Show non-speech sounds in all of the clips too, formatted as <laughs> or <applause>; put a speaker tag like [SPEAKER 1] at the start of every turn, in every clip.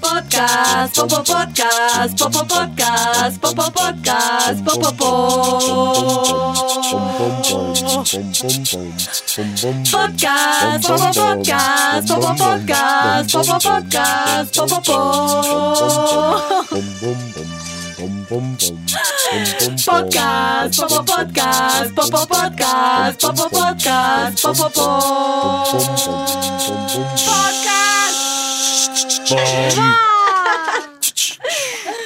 [SPEAKER 1] Podcast, popo podcast, popo podcast, popo podcast, popo po. Podcast, popo podcast, popo podcast, popo podcast, popo po. Podcast, popo podcast, popo podcast, popo podcast, popo po. Podcast.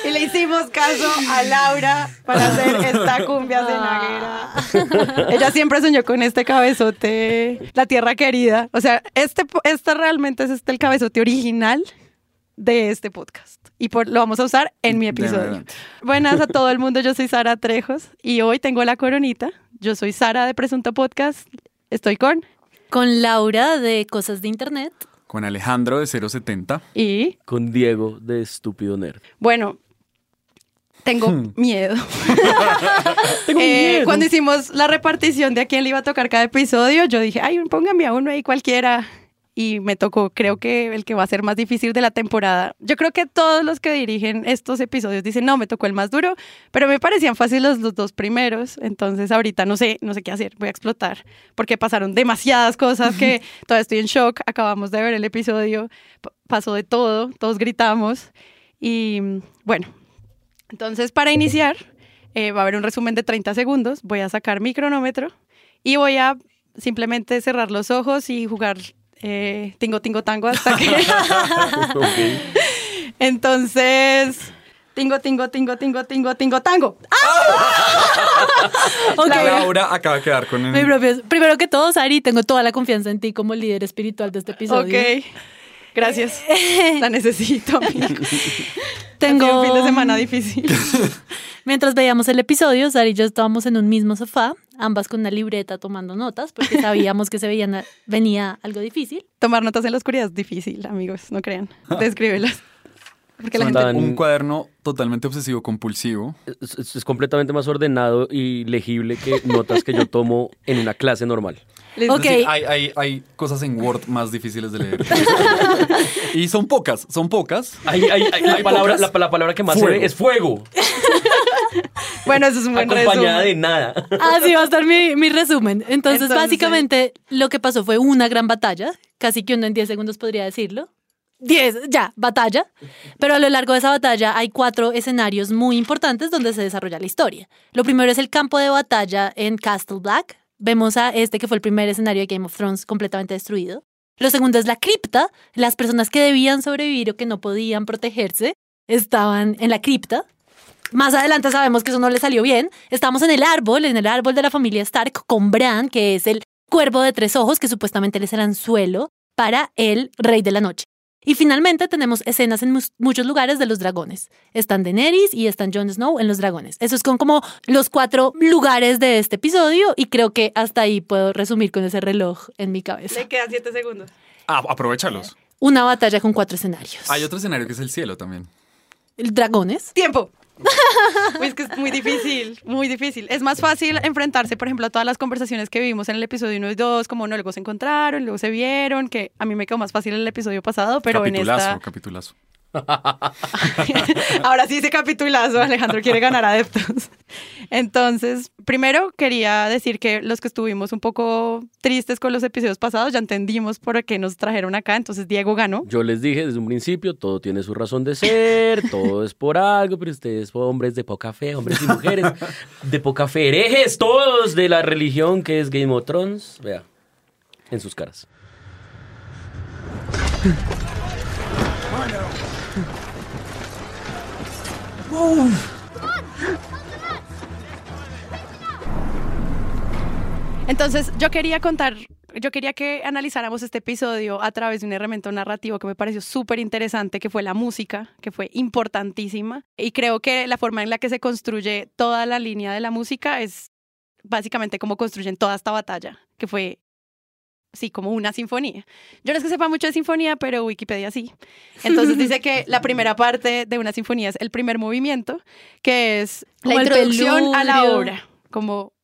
[SPEAKER 2] Y le hicimos caso a Laura para hacer esta cumbia cenaguera. Ella siempre soñó con este cabezote, la tierra querida. O sea, este, este realmente es este el cabezote original de este podcast. Y por, lo vamos a usar en mi episodio. Buenas a todo el mundo, yo soy Sara <laughs> Trejos y hoy tengo la coronita. Yo soy Sara de Presunto Podcast. Estoy con
[SPEAKER 1] Con Laura de Cosas de Internet.
[SPEAKER 3] Con Alejandro de 070.
[SPEAKER 2] y
[SPEAKER 4] Con Diego de Estúpido Nerd.
[SPEAKER 2] bueno, tengo
[SPEAKER 3] Hmm. <laughs>
[SPEAKER 2] miedo. <laughs>
[SPEAKER 4] Tengo
[SPEAKER 2] Eh,
[SPEAKER 4] miedo.
[SPEAKER 2] cuando hicimos la repartición de a quién le iba a tocar cada episodio, yo dije, ay, póngame a uno ahí cualquiera. Y me tocó, creo que el que va a ser más difícil de la temporada. Yo creo que todos los que dirigen estos episodios dicen, no, me tocó el más duro, pero me parecían fáciles los dos primeros. Entonces ahorita no sé, no sé qué hacer, voy a explotar, porque pasaron demasiadas cosas que <laughs> todavía estoy en shock. Acabamos de ver el episodio, pasó de todo, todos gritamos. Y bueno, entonces para iniciar, eh, va a haber un resumen de 30 segundos. Voy a sacar mi cronómetro y voy a simplemente cerrar los ojos y jugar eh, tingo, tingo, tango hasta que... <laughs> Entonces, tingo, tingo, tingo, tingo, tingo, tingo, tango.
[SPEAKER 1] Ok.
[SPEAKER 3] Laura acaba de quedar con
[SPEAKER 1] Mi
[SPEAKER 3] el...
[SPEAKER 1] propio- primero que todo, Sari, tengo toda la confianza en ti como líder espiritual de este episodio.
[SPEAKER 2] Ok. Gracias. <laughs> La necesito. amigo.
[SPEAKER 1] Tengo
[SPEAKER 2] un fin de semana difícil. <laughs>
[SPEAKER 1] Mientras veíamos el episodio, Sari y yo estábamos en un mismo sofá, ambas con una libreta tomando notas, porque sabíamos que se veían, venía algo difícil.
[SPEAKER 2] Tomar notas en la oscuridad es difícil, amigos, no crean. Descríbelas. Porque la gente...
[SPEAKER 4] Tan-
[SPEAKER 3] un cuaderno totalmente obsesivo compulsivo.
[SPEAKER 4] Es, es- es completamente más ordenado y legible que notas que yo tomo en una clase normal.
[SPEAKER 2] Listo.
[SPEAKER 1] Ok.
[SPEAKER 3] Sí, hay, hay, hay cosas en Word más difíciles de leer. <laughs> y son pocas, son pocas.
[SPEAKER 4] Hay- hay- hay- la, palabra,
[SPEAKER 3] pocas.
[SPEAKER 4] la, la palabra que más
[SPEAKER 3] Fuego.
[SPEAKER 4] se ve es fuego, <laughs>
[SPEAKER 2] Bueno, eso es un buen
[SPEAKER 4] acompañada
[SPEAKER 2] resumen.
[SPEAKER 4] de nada.
[SPEAKER 1] Así va a estar mi, mi resumen. Entonces,
[SPEAKER 2] Entonces-
[SPEAKER 1] básicamente, lo que pasó fue una gran batalla, casi que uno en 10 segundos podría decirlo. 10, ya, batalla. Pero a lo largo de esa batalla hay cuatro escenarios muy importantes donde se desarrolla la historia. Lo primero es el campo de batalla en Castle Black. Vemos a este que fue el primer escenario de Game of Thrones completamente destruido. Lo segundo es la cripta. Las personas que debían sobrevivir o que no podían protegerse estaban en la cripta. Más adelante sabemos que eso no le salió bien. Estamos en el árbol, en el árbol de la familia Stark, con Bran, que es el cuervo de tres ojos, que supuestamente es el anzuelo para el rey de la noche. Y finalmente tenemos escenas en muchos lugares de los dragones. Están Daenerys y están Jon Snow en los dragones. Esos son como los cuatro lugares de este episodio y creo que hasta ahí puedo resumir con ese reloj en mi cabeza.
[SPEAKER 2] Le quedan siete segundos.
[SPEAKER 3] Ah, aprovechalos.
[SPEAKER 1] Una batalla con cuatro escenarios.
[SPEAKER 3] Hay otro escenario que es el cielo también.
[SPEAKER 1] Dragones.
[SPEAKER 2] ¡Tiempo! Uy, <laughs> es que es muy difícil, muy difícil. Es más fácil enfrentarse, por ejemplo, a todas las conversaciones que vimos en el episodio 1 y 2, como no, luego se encontraron, luego se vieron, que a mí me quedó más fácil el episodio pasado, pero en
[SPEAKER 3] capitulazo,
[SPEAKER 2] esta...
[SPEAKER 3] capitulazo. <laughs>
[SPEAKER 2] Ahora sí, ese capitulazo, Alejandro quiere ganar adeptos. Entonces, primero quería decir que los que estuvimos un poco tristes con los episodios pasados, ya entendimos por qué nos trajeron acá, entonces Diego ganó.
[SPEAKER 4] Yo les dije desde un principio, todo tiene su razón de ser, <laughs> todo es por algo, pero ustedes hombres de poca fe, hombres y mujeres de poca fe, herejes todos de la religión que es Game of Thrones, vea, en sus caras.
[SPEAKER 2] Entonces, yo quería contar, yo quería que analizáramos este episodio a través de un elemento narrativo que me pareció súper interesante, que fue la música, que fue importantísima. Y creo que la forma en la que se construye toda la línea de la música es básicamente como construyen toda esta batalla, que fue, sí, como una sinfonía. Yo no es que sepa mucho de sinfonía, pero Wikipedia sí. Entonces dice que la primera parte de una sinfonía es el primer movimiento, que es la
[SPEAKER 1] Como el
[SPEAKER 2] introducción a la obra, como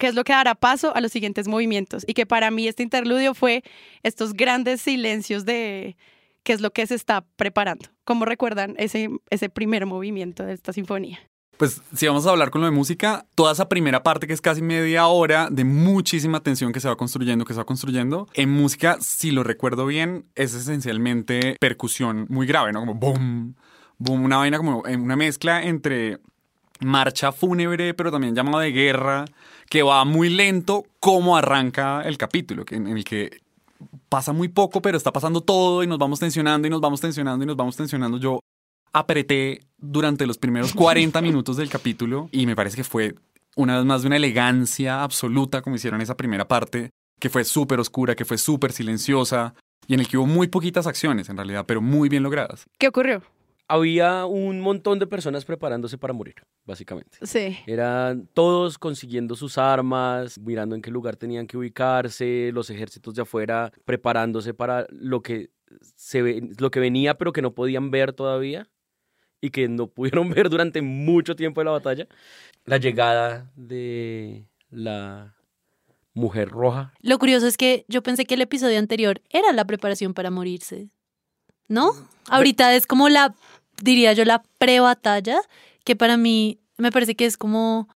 [SPEAKER 2] qué es lo que dará paso a los siguientes movimientos. Y que para mí este interludio fue estos grandes silencios de qué es lo que se está preparando. ¿Cómo recuerdan ese, ese primer movimiento de esta sinfonía?
[SPEAKER 3] Pues si vamos a hablar con lo de música, toda esa primera parte que es casi media hora de muchísima tensión que se va construyendo, que se va construyendo, en música, si lo recuerdo bien, es esencialmente percusión muy grave, ¿no? Como boom, boom, una vaina como una mezcla entre marcha fúnebre, pero también llamado de guerra, que va muy lento, como arranca el capítulo, que- en el que pasa muy poco, pero está pasando todo y nos vamos tensionando y nos vamos tensionando y nos vamos tensionando. Yo apreté durante los primeros 40 <laughs> minutos del capítulo y me parece que fue una vez más de una elegancia absoluta como hicieron esa primera parte, que fue súper oscura, que fue súper silenciosa y en el que hubo muy poquitas acciones en realidad, pero muy bien logradas.
[SPEAKER 2] ¿Qué ocurrió?
[SPEAKER 4] Había un montón de personas preparándose para morir, básicamente.
[SPEAKER 2] Sí.
[SPEAKER 4] Eran todos consiguiendo sus armas, mirando en qué lugar tenían que ubicarse, los ejércitos de afuera preparándose para lo que se ve- lo que venía pero que no podían ver todavía y que no <laughs> pudieron ver durante mucho tiempo de la batalla. La llegada de la mujer roja.
[SPEAKER 1] Lo curioso es que yo pensé que el episodio anterior era la preparación para morirse. ¿No? Ahorita es como la, diría yo, la pre-batalla, que para mí me parece que es como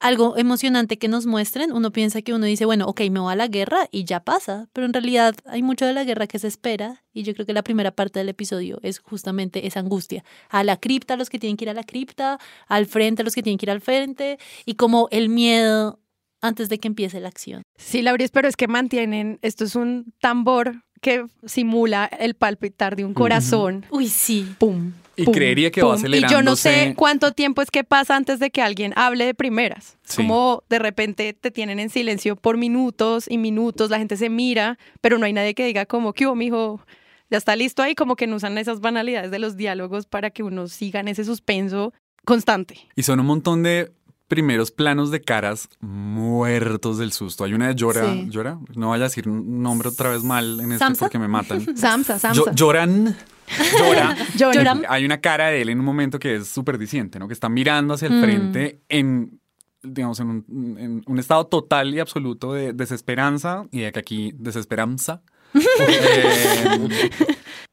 [SPEAKER 1] algo emocionante que nos muestren. Uno piensa que uno dice, bueno, ok, me voy a la guerra y ya pasa, pero en realidad hay mucho de la guerra que se espera y yo creo que la primera parte del episodio es justamente esa angustia. A la cripta, a los que tienen que ir a la cripta, al frente, a los que tienen que ir al frente y como el miedo antes de que empiece la acción.
[SPEAKER 2] Sí, Lauris, pero es que mantienen, esto es un tambor que simula el palpitar de un corazón.
[SPEAKER 1] Uy, sí.
[SPEAKER 2] Pum.
[SPEAKER 3] Y
[SPEAKER 2] pum,
[SPEAKER 3] creería que va
[SPEAKER 2] pum. Y yo no sé
[SPEAKER 3] acelerándose.
[SPEAKER 2] cuánto tiempo es que pasa antes de que alguien hable de primeras.
[SPEAKER 3] Sí.
[SPEAKER 2] Como de repente te tienen en silencio por minutos y minutos, la gente se mira, pero no hay nadie que diga como, ¿qué hubo, mijo? Ya está listo ahí, como que no usan esas banalidades de los diálogos para que uno siga en ese suspenso constante.
[SPEAKER 3] Y son un montón de primeros planos de caras muertos del susto. Hay una de Llora,
[SPEAKER 1] Sí.
[SPEAKER 3] Llora, no vaya a decir un nombre otra vez mal en este
[SPEAKER 1] ¿Samsa?
[SPEAKER 3] porque me matan.
[SPEAKER 2] Samsa, <laughs> Samsa.
[SPEAKER 3] Yo- lloran, <laughs> llora.
[SPEAKER 1] Lloran.
[SPEAKER 3] Hay una cara de él en un momento que es súper diciente, ¿no? Que está mirando hacia el
[SPEAKER 1] Mm.
[SPEAKER 3] frente en, digamos, en un, en un estado total y absoluto de desesperanza y de que aquí desesperanza. <laughs> Eh,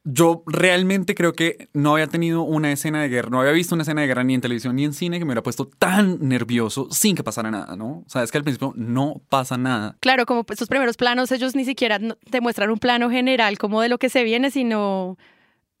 [SPEAKER 3] yo realmente creo que no había tenido una escena de guerra, no había visto una escena de guerra ni en televisión ni en cine que me hubiera puesto tan nervioso sin que pasara nada, ¿no? O sea, es que al principio no pasa nada.
[SPEAKER 2] Claro, como estos primeros planos, ellos ni siquiera te muestran un plano general como de lo que se viene, sino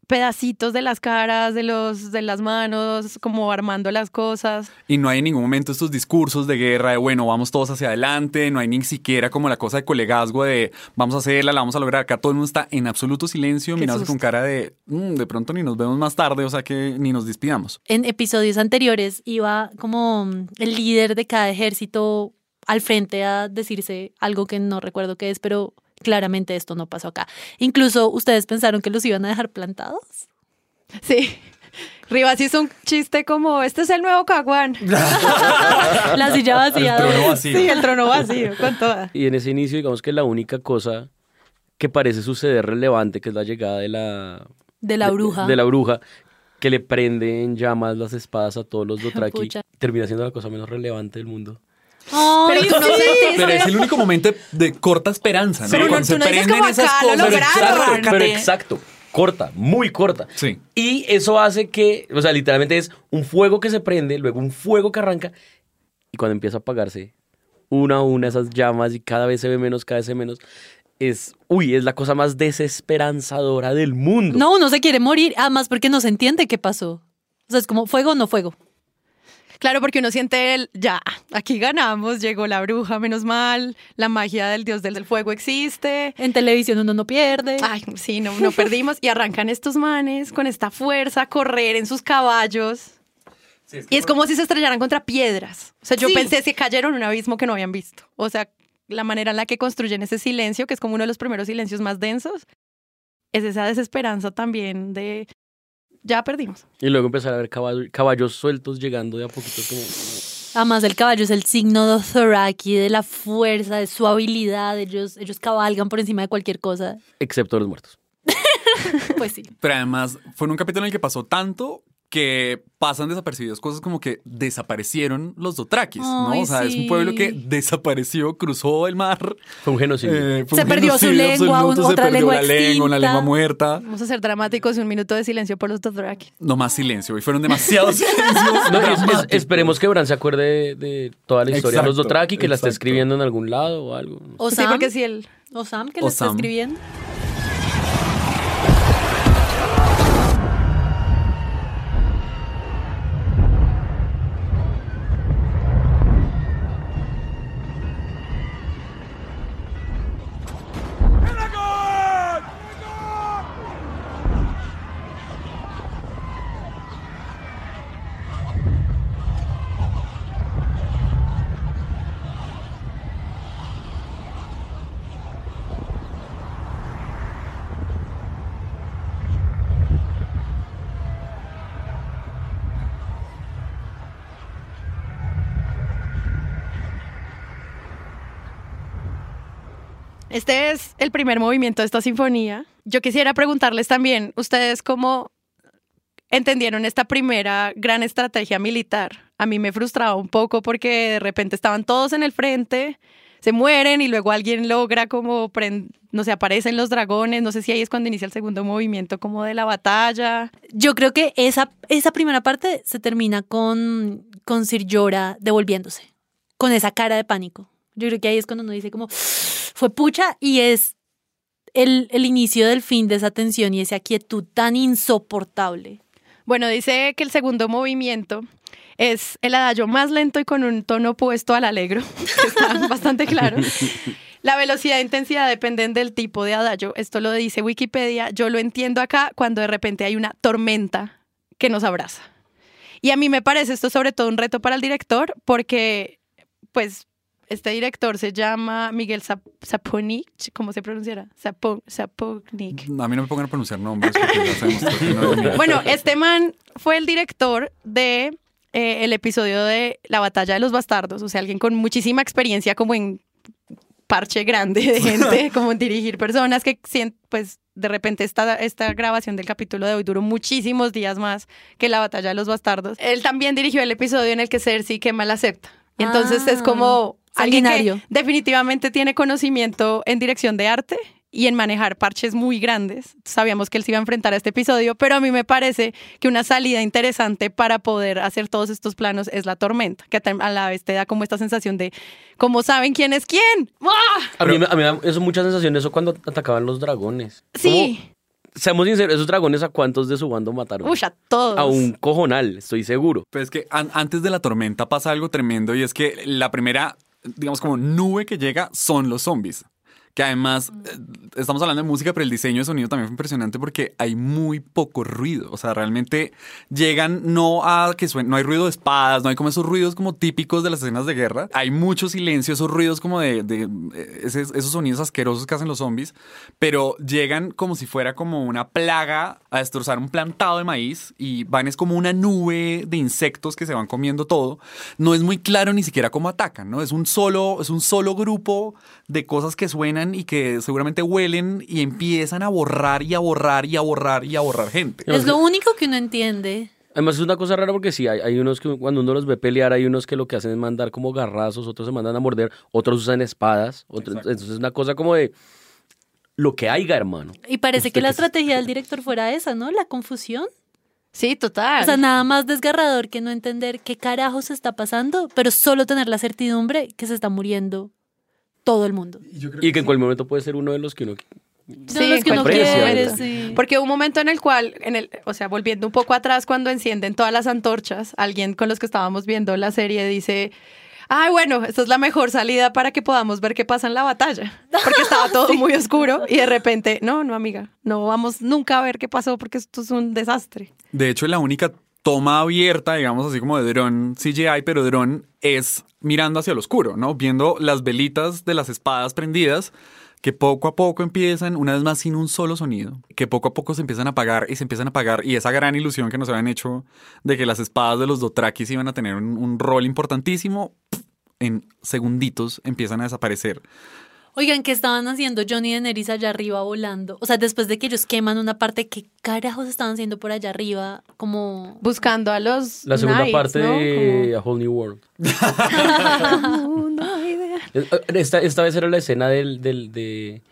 [SPEAKER 2] pedacitos de las caras, de los, de las manos, como armando las cosas.
[SPEAKER 3] Y no hay en ningún momento estos discursos de guerra de, bueno, vamos todos hacia adelante, no hay ni siquiera como la cosa de colegazgo de, vamos a hacerla, la vamos a lograr. Acá todo el mundo está en absoluto silencio, mirándose con cara de, "Mm, de pronto ni nos vemos más tarde, o sea que ni nos despidamos.
[SPEAKER 1] En episodios anteriores iba como mm, el líder de cada ejército al frente a decirse algo que no recuerdo qué es, pero claramente esto no pasó acá. Incluso ustedes pensaron que los iban a dejar plantados.
[SPEAKER 2] Sí. Rivas hizo un chiste como, este es el nuevo Caguán. <laughs>
[SPEAKER 1] La silla vacía.
[SPEAKER 3] El trono vacío.
[SPEAKER 2] Sí, el trono vacío, con toda.
[SPEAKER 4] Y en ese inicio, digamos que la única cosa que parece suceder relevante, que es la llegada de la,
[SPEAKER 1] De la
[SPEAKER 4] de-
[SPEAKER 1] bruja.
[SPEAKER 4] De, la bruja, que le prende en llamas las espadas a todos los Dothraki.
[SPEAKER 1] Pucha.
[SPEAKER 4] Termina siendo la cosa menos relevante del mundo.
[SPEAKER 1] Ay,
[SPEAKER 2] Pero tú no
[SPEAKER 1] sí.
[SPEAKER 2] sentiste-
[SPEAKER 3] Pero es el único momento de, corta esperanza, ¿no?
[SPEAKER 2] Pero no-
[SPEAKER 3] Cuando
[SPEAKER 2] tú no dices
[SPEAKER 3] prenden
[SPEAKER 2] como
[SPEAKER 3] esas
[SPEAKER 2] acá, lo
[SPEAKER 3] cosas.
[SPEAKER 2] lograron.
[SPEAKER 4] exacto, pero exacto. Corta, muy corta.
[SPEAKER 3] Sí.
[SPEAKER 4] Y eso hace que, o sea, literalmente es un fuego que se prende, luego un fuego que arranca, y cuando empieza a apagarse, una a una esas llamas y cada vez se ve menos, cada vez se ve menos, es, uy, es la cosa más desesperanzadora del mundo.
[SPEAKER 1] No, uno se quiere morir, además porque no se entiende qué pasó. O sea, es como fuego o no fuego.
[SPEAKER 2] Claro, porque uno siente el, ya, aquí ganamos, llegó la bruja, menos mal, la magia del dios del, fuego existe.
[SPEAKER 1] En televisión uno no pierde.
[SPEAKER 2] Ay, sí, no, no perdimos. Y arrancan estos manes con esta fuerza a correr en sus caballos. Y es como si se estrellaran contra piedras. O sea, yo
[SPEAKER 1] Sí.
[SPEAKER 2] pensé que cayeron en un abismo que no habían visto. O sea, la manera en la que construyen ese silencio, que es como uno de los primeros silencios más densos, es esa desesperanza también de, ya perdimos.
[SPEAKER 4] Y luego empezar a ver caballo- caballos sueltos llegando de a poquito como...
[SPEAKER 1] Además, el caballo es el signo de Dothraki, de la fuerza, de su habilidad. Ellos, ellos cabalgan por encima de cualquier cosa.
[SPEAKER 4] Excepto los muertos. <laughs>
[SPEAKER 1] Pues sí.
[SPEAKER 3] Pero además fue en un capítulo en el que pasó tanto que pasan desapercibidos cosas como que desaparecieron los Dothrakis, ¿no?
[SPEAKER 1] Ay,
[SPEAKER 3] o sea, es un pueblo que desapareció, cruzó el mar.
[SPEAKER 4] Fue un genocidio.
[SPEAKER 3] eh, fue
[SPEAKER 1] Se
[SPEAKER 3] un
[SPEAKER 1] perdió su lengua,
[SPEAKER 3] absoluto,
[SPEAKER 1] un-
[SPEAKER 3] se
[SPEAKER 1] otra
[SPEAKER 3] perdió
[SPEAKER 1] lengua
[SPEAKER 3] la lengua, una lengua muerta.
[SPEAKER 2] Vamos a ser dramáticos, un minuto de silencio por los Dothraki.
[SPEAKER 3] No más silencio, y fueron demasiados <laughs> silencios.
[SPEAKER 4] No, es- es-
[SPEAKER 3] dramáticos.
[SPEAKER 4] esperemos que Bran se acuerde de, de toda la historia de los
[SPEAKER 3] Exacto,
[SPEAKER 4] Dothraki, que la esté
[SPEAKER 3] exacto.
[SPEAKER 4] escribiendo en algún lado o algo.
[SPEAKER 1] O
[SPEAKER 2] Sí,
[SPEAKER 1] Sam,
[SPEAKER 2] porque si el...
[SPEAKER 1] o Sam que lo está escribiendo.
[SPEAKER 2] Este es el primer movimiento de esta sinfonía. Yo quisiera preguntarles también, ¿ustedes cómo entendieron esta primera gran estrategia militar? A mí me frustraba un poco porque de repente estaban todos en el frente, se mueren y luego alguien logra como, no sé, aparecen los dragones, no sé si ahí es cuando inicia el segundo movimiento como de la batalla.
[SPEAKER 1] Yo creo que esa, esa primera parte se termina con, con Sir Jorah devolviéndose, con esa cara de pánico. Yo creo que ahí es cuando uno dice como, fue pucha y es el, el inicio del fin de esa tensión y esa quietud tan insoportable.
[SPEAKER 2] Bueno, dice que el segundo movimiento es el adagio más lento y con un tono opuesto al alegro, <laughs> está bastante claro. La velocidad e intensidad dependen del tipo de adagio. Esto lo dice Wikipedia. Yo lo entiendo acá cuando de repente hay una tormenta que nos abraza. Y a mí me parece esto sobre todo un reto para el director porque, pues, este director se llama Miguel Zap- Saponik, ¿cómo se pronunciará? Zapo-.
[SPEAKER 3] A mí no me pongan a pronunciar nombres porque no.
[SPEAKER 2] Bueno, este man fue el director de eh, el episodio de La Batalla de los Bastardos, o sea, alguien con muchísima experiencia como en parche grande de gente, <laughs> como en dirigir personas que pues de repente esta, esta grabación del capítulo de hoy duró muchísimos días más que la batalla de los bastardos. Él también dirigió el episodio en el que Cersei quema la septa. Y entonces
[SPEAKER 1] Ah,
[SPEAKER 2] es como alguien que definitivamente tiene conocimiento en dirección de arte y en manejar parches muy grandes. Sabíamos que él se iba a enfrentar a este episodio, pero a mí me parece que una salida interesante para poder hacer todos estos planos es la tormenta, que a la vez te da como esta sensación de cómo saben quién es quién. ¡Ah!
[SPEAKER 4] A mí, me- a mí me da eso mucha sensación eso cuando atacaban los dragones.
[SPEAKER 2] Sí,
[SPEAKER 4] Como, seamos sinceros, esos dragones a cuántos de su bando mataron.
[SPEAKER 2] Uy, a todos.
[SPEAKER 4] a un cojonal, estoy seguro.
[SPEAKER 3] Pero es que an- antes de la tormenta pasa algo tremendo y es que la primera, digamos, como nube que llega son los zombies. Que además, eh, estamos hablando de música, pero el diseño de sonido también fue impresionante porque hay muy poco ruido. O sea, realmente llegan no a que suene, no hay ruido de espadas, no hay como esos ruidos como típicos de las escenas de guerra. Hay mucho silencio, esos ruidos como de, eh, esos sonidos asquerosos que hacen los zombies, pero llegan como si fuera como una plaga a destrozar un plantado de maíz y van es como una nube de insectos que se van comiendo todo. No es muy claro ni siquiera cómo atacan, ¿no? Es un solo, es un solo grupo de cosas que suenan y que seguramente huelen y empiezan a borrar y a borrar y a borrar y a borrar gente.
[SPEAKER 1] Es lo único que uno entiende.
[SPEAKER 4] Además es una cosa rara porque sí, hay, hay unos que cuando uno los ve pelear, hay unos que lo que hacen es mandar como garrazos, otros se mandan a morder, otros usan espadas, otros, entonces es una cosa como de lo que haya, hermano.
[SPEAKER 1] Y parece que la
[SPEAKER 4] que-
[SPEAKER 1] estrategia del director fuera esa, ¿no? La confusión.
[SPEAKER 2] Sí, total.
[SPEAKER 1] O sea, nada más desgarrador que no entender qué carajos está pasando, pero solo tener la certidumbre que se está muriendo todo el mundo.
[SPEAKER 4] Y que en cualquier momento puede ser uno de los que uno...
[SPEAKER 1] Los que uno quiere, sí.
[SPEAKER 2] Porque hubo un momento en el cual, en el, o sea, volviendo un poco atrás, cuando encienden todas las antorchas, alguien con los que estábamos viendo la serie dice, ay, bueno, esta es la mejor salida para que podamos ver qué pasa en la batalla. <laughs> Porque estaba todo muy oscuro y de repente, no, no, amiga, no vamos nunca a ver qué pasó porque esto es un desastre.
[SPEAKER 3] De hecho, la única toma abierta, digamos así como de dron CGI, pero dron es mirando hacia el oscuro, ¿no? Viendo las velitas de las espadas prendidas que poco a poco empiezan, una vez más sin un solo sonido, que poco a poco se empiezan a apagar y se empiezan a apagar y esa gran ilusión que nos habían hecho de que las espadas de los Dothrakis iban a tener un, un rol importantísimo, en segunditos empiezan a desaparecer.
[SPEAKER 1] Oigan, ¿qué estaban haciendo Johnny y Daenerys allá arriba volando? O sea, después de que ellos queman una parte, ¿qué carajos estaban haciendo por allá arriba? Como...
[SPEAKER 2] Buscando a los
[SPEAKER 4] La segunda
[SPEAKER 2] knights,
[SPEAKER 4] parte
[SPEAKER 2] ¿no?
[SPEAKER 4] de A Whole New World. <laughs> <laughs>
[SPEAKER 2] Como-.
[SPEAKER 4] Eh, Esta, esta vez era la escena del, del- de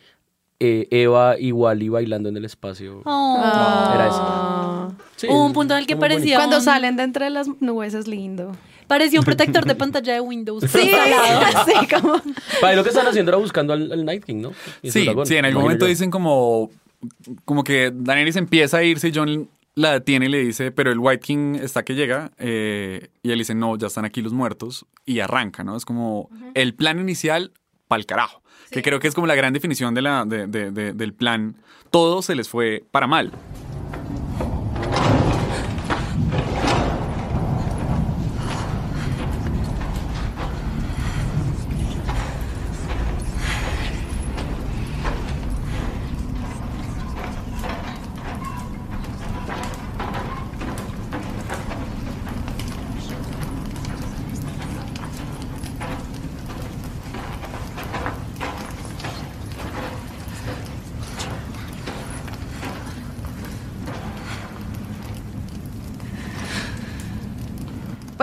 [SPEAKER 4] eh, Eva y Wally bailando en el espacio.
[SPEAKER 1] Oh.
[SPEAKER 4] Era
[SPEAKER 2] Ah.
[SPEAKER 4] Sí,
[SPEAKER 1] Hubo un punto en el que parecía
[SPEAKER 2] Cuando
[SPEAKER 1] un-
[SPEAKER 2] salen de entre las nubes es lindo.
[SPEAKER 1] Parecía un protector de <laughs> pantalla de Windows.
[SPEAKER 2] Sí, sí, como...
[SPEAKER 4] Pa, y lo que están haciendo era buscando al, al Night King, ¿no? Y
[SPEAKER 3] Sí,
[SPEAKER 4] dragón,
[SPEAKER 3] sí, en algún momento
[SPEAKER 4] yo.
[SPEAKER 3] dicen como, como que Daenerys empieza a irse y John la detiene y le dice, pero el White King está que llega. eh, y él dice, no, ya están aquí los muertos. Y arranca, ¿no? Es como el plan inicial pa'l carajo. Que creo que es como la gran definición de la, de- de- de- del plan. Todo se les fue para mal.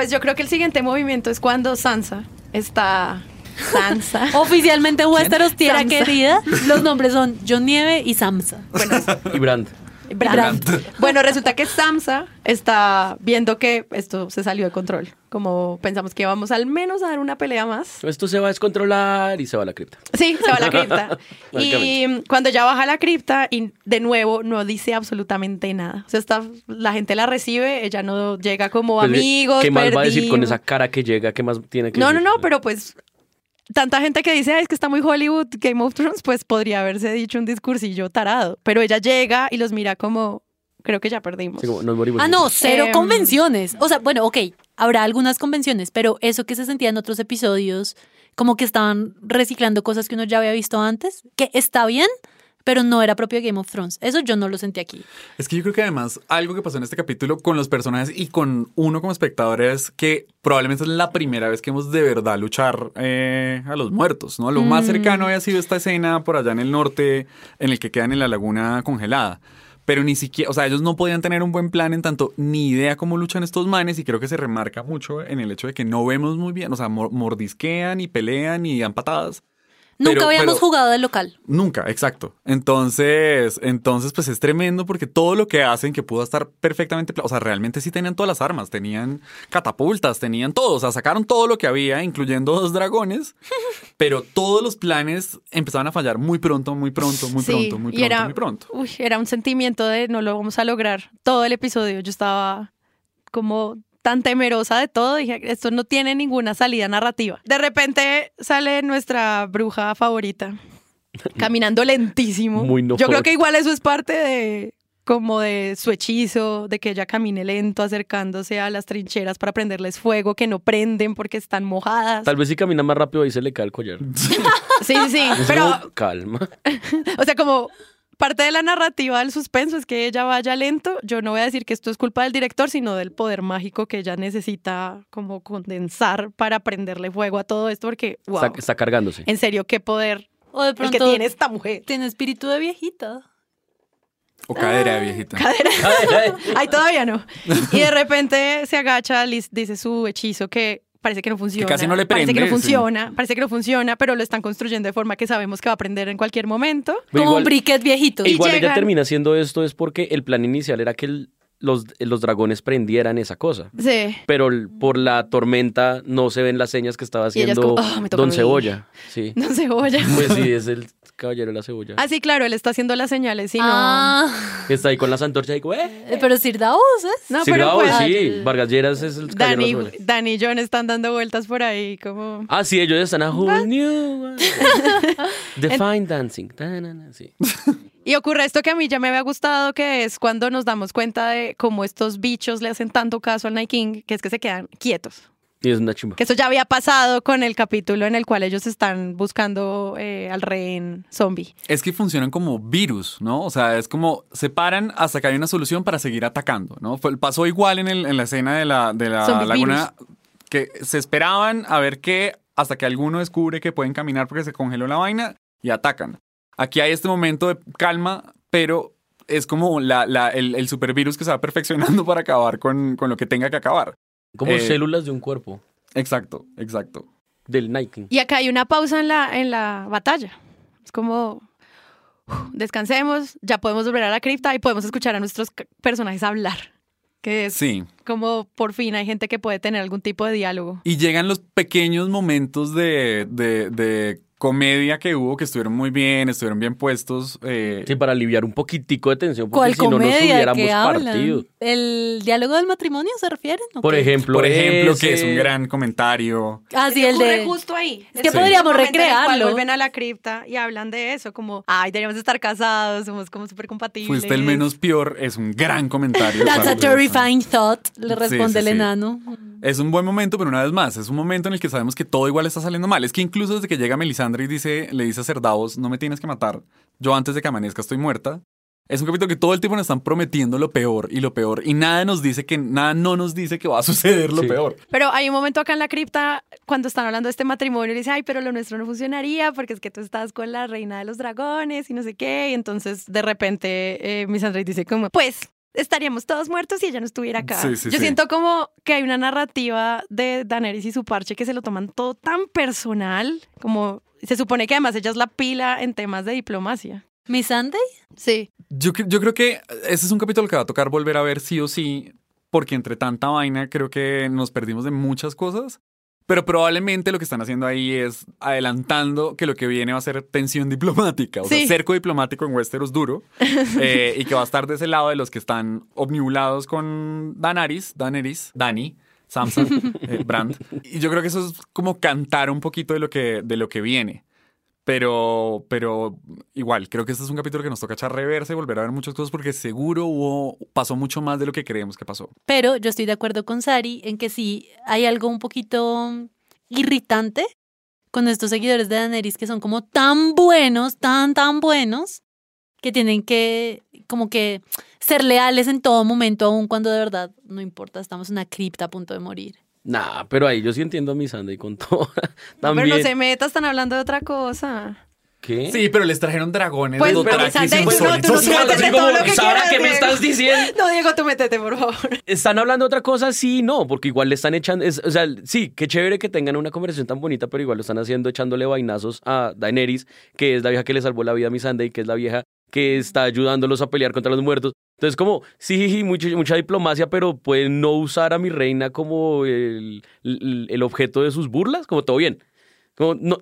[SPEAKER 2] Pues yo creo que el siguiente movimiento es cuando Sansa está... Sansa. <laughs>
[SPEAKER 1] Oficialmente Westeros, tierra querida, los nombres son John Nieve y Samsa.
[SPEAKER 2] Bueno,
[SPEAKER 4] Y Brand.
[SPEAKER 2] Bueno, resulta que Samsa está viendo que esto se salió de control. Como pensamos que íbamos al menos a dar una pelea más.
[SPEAKER 4] Esto se va a descontrolar y se va a la cripta.
[SPEAKER 2] Sí, se va a la <laughs> cripta. y cuando ya baja a la cripta y de nuevo no dice absolutamente nada. O sea, está, la gente la recibe, ella no llega como
[SPEAKER 4] Pues,
[SPEAKER 2] amigos.
[SPEAKER 4] ¿Qué más va a decir con esa cara que llega? ¿Qué más tiene que
[SPEAKER 2] No, no, no, pero pues tanta gente que dice, "Ay, es que está muy Hollywood, Game of Thrones, pues podría haberse dicho un discursillo tarado. Pero ella llega y los mira como, creo que ya perdimos.
[SPEAKER 4] Sí, como nos morimos.
[SPEAKER 1] Ah, no, cero
[SPEAKER 2] Em.
[SPEAKER 1] convenciones. O sea, bueno, ok, habrá algunas convenciones, pero eso que se sentía en otros episodios, como que estaban reciclando cosas que uno ya había visto antes, que está bien, pero no era propio de Game of Thrones. Eso yo no lo sentí aquí.
[SPEAKER 3] Es que yo creo que además algo que pasó en este capítulo con los personajes y con uno como espectador es que probablemente es la primera vez que hemos de verdad luchar eh, a los muertos, ¿no? Lo más cercano había sido esta escena por allá en el norte en el que quedan en la laguna congelada. Pero ni siquiera, o sea, ellos no podían tener un buen plan en tanto ni idea cómo luchan estos manes y creo que se remarca mucho en el hecho de que no vemos muy bien, o sea, mor- mordisquean y pelean y dan patadas.
[SPEAKER 1] Nunca
[SPEAKER 3] Pero-
[SPEAKER 1] habíamos
[SPEAKER 3] pero-
[SPEAKER 1] jugado de local.
[SPEAKER 3] Nunca, exacto. Entonces, entonces, pues es tremendo porque todo lo que hacen que pudo estar perfectamente, o sea, realmente sí tenían todas las armas, tenían catapultas, tenían todo, o sea, sacaron todo lo que había, incluyendo dos dragones, <laughs> pero todos los planes empezaban a fallar muy pronto, muy pronto, muy
[SPEAKER 2] Sí,
[SPEAKER 3] pronto, muy pronto,
[SPEAKER 2] era,
[SPEAKER 3] muy pronto.
[SPEAKER 2] Uy, era un sentimiento de no lo vamos a lograr. Todo el episodio yo estaba como tan temerosa de todo, dije, esto no tiene ninguna salida narrativa. De repente sale nuestra bruja favorita, <laughs> caminando lentísimo.
[SPEAKER 4] Muy no
[SPEAKER 2] yo creo que igual eso es parte de como de su hechizo, de que ella camine lento acercándose a las trincheras para prenderles fuego, que no prenden porque están mojadas.
[SPEAKER 4] Tal vez si camina más rápido ahí se le cae el collar. <laughs>
[SPEAKER 2] Sí, sí, <laughs> Pero
[SPEAKER 4] como, calma.
[SPEAKER 2] o sea, como parte de la narrativa del suspenso es que ella vaya lento. Yo no voy a decir que esto es culpa del director, sino del poder mágico que ella necesita como condensar para prenderle fuego a todo esto, porque, wow,
[SPEAKER 4] Está, está cargándose.
[SPEAKER 2] en serio, qué poder
[SPEAKER 1] O de
[SPEAKER 2] el
[SPEAKER 1] pronto
[SPEAKER 2] que tiene esta mujer.
[SPEAKER 1] tiene espíritu de viejita.
[SPEAKER 3] O cadera de viejita.
[SPEAKER 2] Cadera. <laughs> Ay, todavía no. Y de repente se agacha, dice su hechizo que parece que no funciona.
[SPEAKER 3] casi no le
[SPEAKER 2] Parece que no
[SPEAKER 3] prende, sí.
[SPEAKER 2] funciona, parece que no funciona, pero lo están construyendo de forma que sabemos que va a prender en cualquier momento.
[SPEAKER 4] Pero
[SPEAKER 1] como
[SPEAKER 4] igual-
[SPEAKER 1] un briquet viejito.
[SPEAKER 2] Y
[SPEAKER 4] Igual ella termina haciendo esto es porque el plan inicial era que el- los, los dragones prendieran esa cosa.
[SPEAKER 2] Sí.
[SPEAKER 4] Pero por la tormenta no se ven las señas que estaba haciendo
[SPEAKER 2] como, "Ah,
[SPEAKER 4] Don
[SPEAKER 2] mí".
[SPEAKER 4] Cebolla. Sí. <laughs>
[SPEAKER 2] No cebolla.
[SPEAKER 4] Pues sí, es el caballero de la cebolla.
[SPEAKER 2] Ah, sí, claro, él está haciendo las señales y no.
[SPEAKER 1] Ah,
[SPEAKER 4] Que está ahí con las antorchas y ¡eh!
[SPEAKER 1] eh, pero Sir Davos, ¿es?
[SPEAKER 2] No,
[SPEAKER 4] sí,
[SPEAKER 2] pero pues,
[SPEAKER 4] sí. Vargas Lleras es el caballero
[SPEAKER 2] Dani,
[SPEAKER 4] de la cebolla.
[SPEAKER 2] Dani y John están dando vueltas por ahí como...
[SPEAKER 4] Ah, sí, ellos están a whole new one. The fine dancing. Sí. <laughs>
[SPEAKER 2] Y ocurre esto que a mí ya me había gustado, que es cuando nos damos cuenta de cómo estos bichos le hacen tanto caso al Night King, que es que se quedan quietos.
[SPEAKER 4] Y es una chimba.
[SPEAKER 2] Que eso ya había pasado con el capítulo en el cual ellos están buscando eh, al rehén zombie.
[SPEAKER 3] Es que funcionan como virus, ¿no? O sea, es como se paran hasta que hay una solución para seguir atacando, ¿no? Fue, pasó igual en, el- en la escena de la, de la
[SPEAKER 2] Zombie
[SPEAKER 3] laguna que se esperaban a ver qué hasta que alguno descubre que pueden caminar porque se congeló la vaina y atacan. Aquí hay este momento de calma, pero es como la, la- el, el supervirus que se va perfeccionando <laughs> para acabar con, con lo que tenga que acabar.
[SPEAKER 4] Como
[SPEAKER 3] Eh,
[SPEAKER 4] células de un cuerpo.
[SPEAKER 3] Exacto, exacto.
[SPEAKER 4] Del Nike.
[SPEAKER 2] Y acá hay una pausa en la, en la batalla. Es como, descansemos, ya podemos volver a la cripta y podemos escuchar a nuestros personajes hablar. Que es
[SPEAKER 3] Sí.
[SPEAKER 2] como por fin hay gente que puede tener algún tipo de diálogo.
[SPEAKER 3] Y llegan los pequeños momentos de, de, de comedia que hubo, que estuvieron muy bien, estuvieron bien puestos. eh,
[SPEAKER 4] Sí, para aliviar un poquitico de tensión, porque
[SPEAKER 1] ¿Cuál
[SPEAKER 4] si no nos hubiéramos partido.
[SPEAKER 1] ¿El diálogo del matrimonio se refieren? ¿O
[SPEAKER 4] Por
[SPEAKER 1] qué?
[SPEAKER 4] ejemplo,
[SPEAKER 3] por ejemplo, que es un gran comentario.
[SPEAKER 1] Ah, sí, el de...
[SPEAKER 2] justo ahí.
[SPEAKER 1] Es que
[SPEAKER 2] Ese
[SPEAKER 1] podríamos recrearlo.
[SPEAKER 2] Vuelven a la cripta y hablan de eso, como, ay, deberíamos estar casados, somos como súper compatibles.
[SPEAKER 3] Fuiste el menos peor, es un gran comentario.
[SPEAKER 1] That's a terrifying thought, le
[SPEAKER 3] Sí,
[SPEAKER 1] responde
[SPEAKER 3] sí,
[SPEAKER 1] el
[SPEAKER 3] sí.
[SPEAKER 1] enano.
[SPEAKER 3] Es un buen momento, pero una vez más, es un momento en el que sabemos que todo igual está saliendo mal. Es que incluso desde que llega Melisandre y dice, le dice a Cerdavos, no me tienes que matar, yo antes de que amanezca estoy muerta. Es un capítulo que todo el tiempo nos están prometiendo lo peor y lo peor y nada nos dice que nada no nos dice que va a <laughs> suceder lo
[SPEAKER 4] Sí.
[SPEAKER 3] peor.
[SPEAKER 2] Pero hay un momento acá en la cripta cuando están hablando de este matrimonio y dice, ay, pero lo nuestro no funcionaría porque es que tú estás con la reina de los dragones y no sé qué. Y entonces de repente eh, Misandre dice como, pues estaríamos todos muertos si ella no estuviera acá.
[SPEAKER 3] Sí, sí,
[SPEAKER 2] Yo
[SPEAKER 3] sí.
[SPEAKER 2] siento como que hay una narrativa de Daenerys y su parche que se lo toman todo tan personal, como se supone que además ella es la pila en temas de diplomacia.
[SPEAKER 1] ¿Mi Sunday?
[SPEAKER 2] Sí.
[SPEAKER 3] Yo, yo creo que ese es un capítulo que va a tocar volver a ver sí o sí, porque entre tanta vaina creo que nos perdimos de muchas cosas. Pero probablemente lo que están haciendo ahí es adelantando que lo que viene va a ser tensión diplomática, o
[SPEAKER 2] Sí.
[SPEAKER 3] sea, cerco diplomático en Westeros duro, <laughs> eh, y que va a estar de ese lado de los que están obnublados con Daenerys, Daenerys, Dani, Samson, <laughs> eh, Brand. Y yo creo que eso es como cantar un poquito de lo que, de lo que viene. Pero, pero igual, creo que este es un capítulo que nos toca echar reversa y volver a ver muchas cosas porque seguro hubo, pasó mucho más de lo que creemos que pasó.
[SPEAKER 1] Pero yo estoy de acuerdo con Sari en que sí hay algo un poquito irritante con estos seguidores de Daenerys que son como tan buenos, tan, tan buenos, que tienen que como que ser leales en todo momento, aun cuando de verdad no importa, estamos en una cripta a punto de morir.
[SPEAKER 4] Nah, pero ahí yo sí entiendo a mi Sandy con todo. <laughs> También.
[SPEAKER 2] Pero no se meta, están hablando de otra cosa.
[SPEAKER 4] ¿Qué?
[SPEAKER 3] Sí, pero les trajeron dragones
[SPEAKER 2] Pues,
[SPEAKER 3] de
[SPEAKER 2] pero Sandra, no- tú no todo lo que
[SPEAKER 4] ¿qué me estás diciendo? <laughs>
[SPEAKER 2] No, Diego, tú métete, por favor.
[SPEAKER 4] ¿Están hablando de otra cosa? Sí, no, porque igual le están echando, es- o sea, sí, qué chévere que tengan una conversación tan bonita, pero igual lo están haciendo echándole vainazos a Daenerys, que es la vieja que le salvó la vida a Missandei, que es la vieja que está ayudándolos a pelear contra los muertos. Entonces, como, sí, sí, sí, mucha, mucha diplomacia, pero pueden no usar a mi reina como el, el- el objeto de sus burlas, como todo bien. Como, no,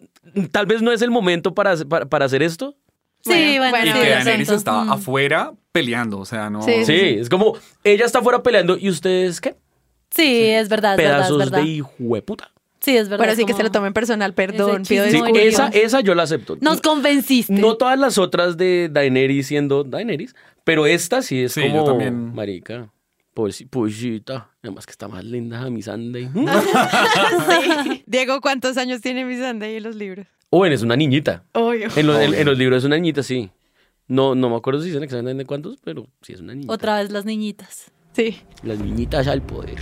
[SPEAKER 4] tal vez no es el momento para, para, para hacer esto.
[SPEAKER 1] Sí,
[SPEAKER 2] Bueno,
[SPEAKER 1] bueno,
[SPEAKER 3] Y que Daenerys estaba
[SPEAKER 1] Mm.
[SPEAKER 3] afuera peleando, o sea, no...
[SPEAKER 2] Sí,
[SPEAKER 4] Sí, es como, ella está fuera peleando y ustedes, ¿qué?
[SPEAKER 1] Sí, es verdad, es verdad, es
[SPEAKER 4] Pedazos
[SPEAKER 1] verdad.
[SPEAKER 4] de hijueputa.
[SPEAKER 1] Sí, es verdad.
[SPEAKER 2] Bueno, sí que
[SPEAKER 1] como-
[SPEAKER 2] se lo tomen personal, perdón, pido
[SPEAKER 4] Sí, esa, esa yo la acepto.
[SPEAKER 1] Nos convenciste.
[SPEAKER 4] No todas las otras de Daenerys siendo Daenerys, pero esta sí es
[SPEAKER 3] Sí, yo
[SPEAKER 4] como
[SPEAKER 3] también.
[SPEAKER 4] marica. Pues, pollita. Además que está más linda mi Sunday. <laughs>
[SPEAKER 2] Sí. <laughs> Diego, ¿cuántos años tiene mi Sunday en los libros?
[SPEAKER 4] Owen es una niñita.
[SPEAKER 2] Obvio.
[SPEAKER 4] En, los- en- en los libros es una niñita, sí. No, no me acuerdo si dicen exactamente cuántos, pero sí es una niñita.
[SPEAKER 1] Otra vez las niñitas.
[SPEAKER 2] Sí.
[SPEAKER 4] Las niñitas al poder.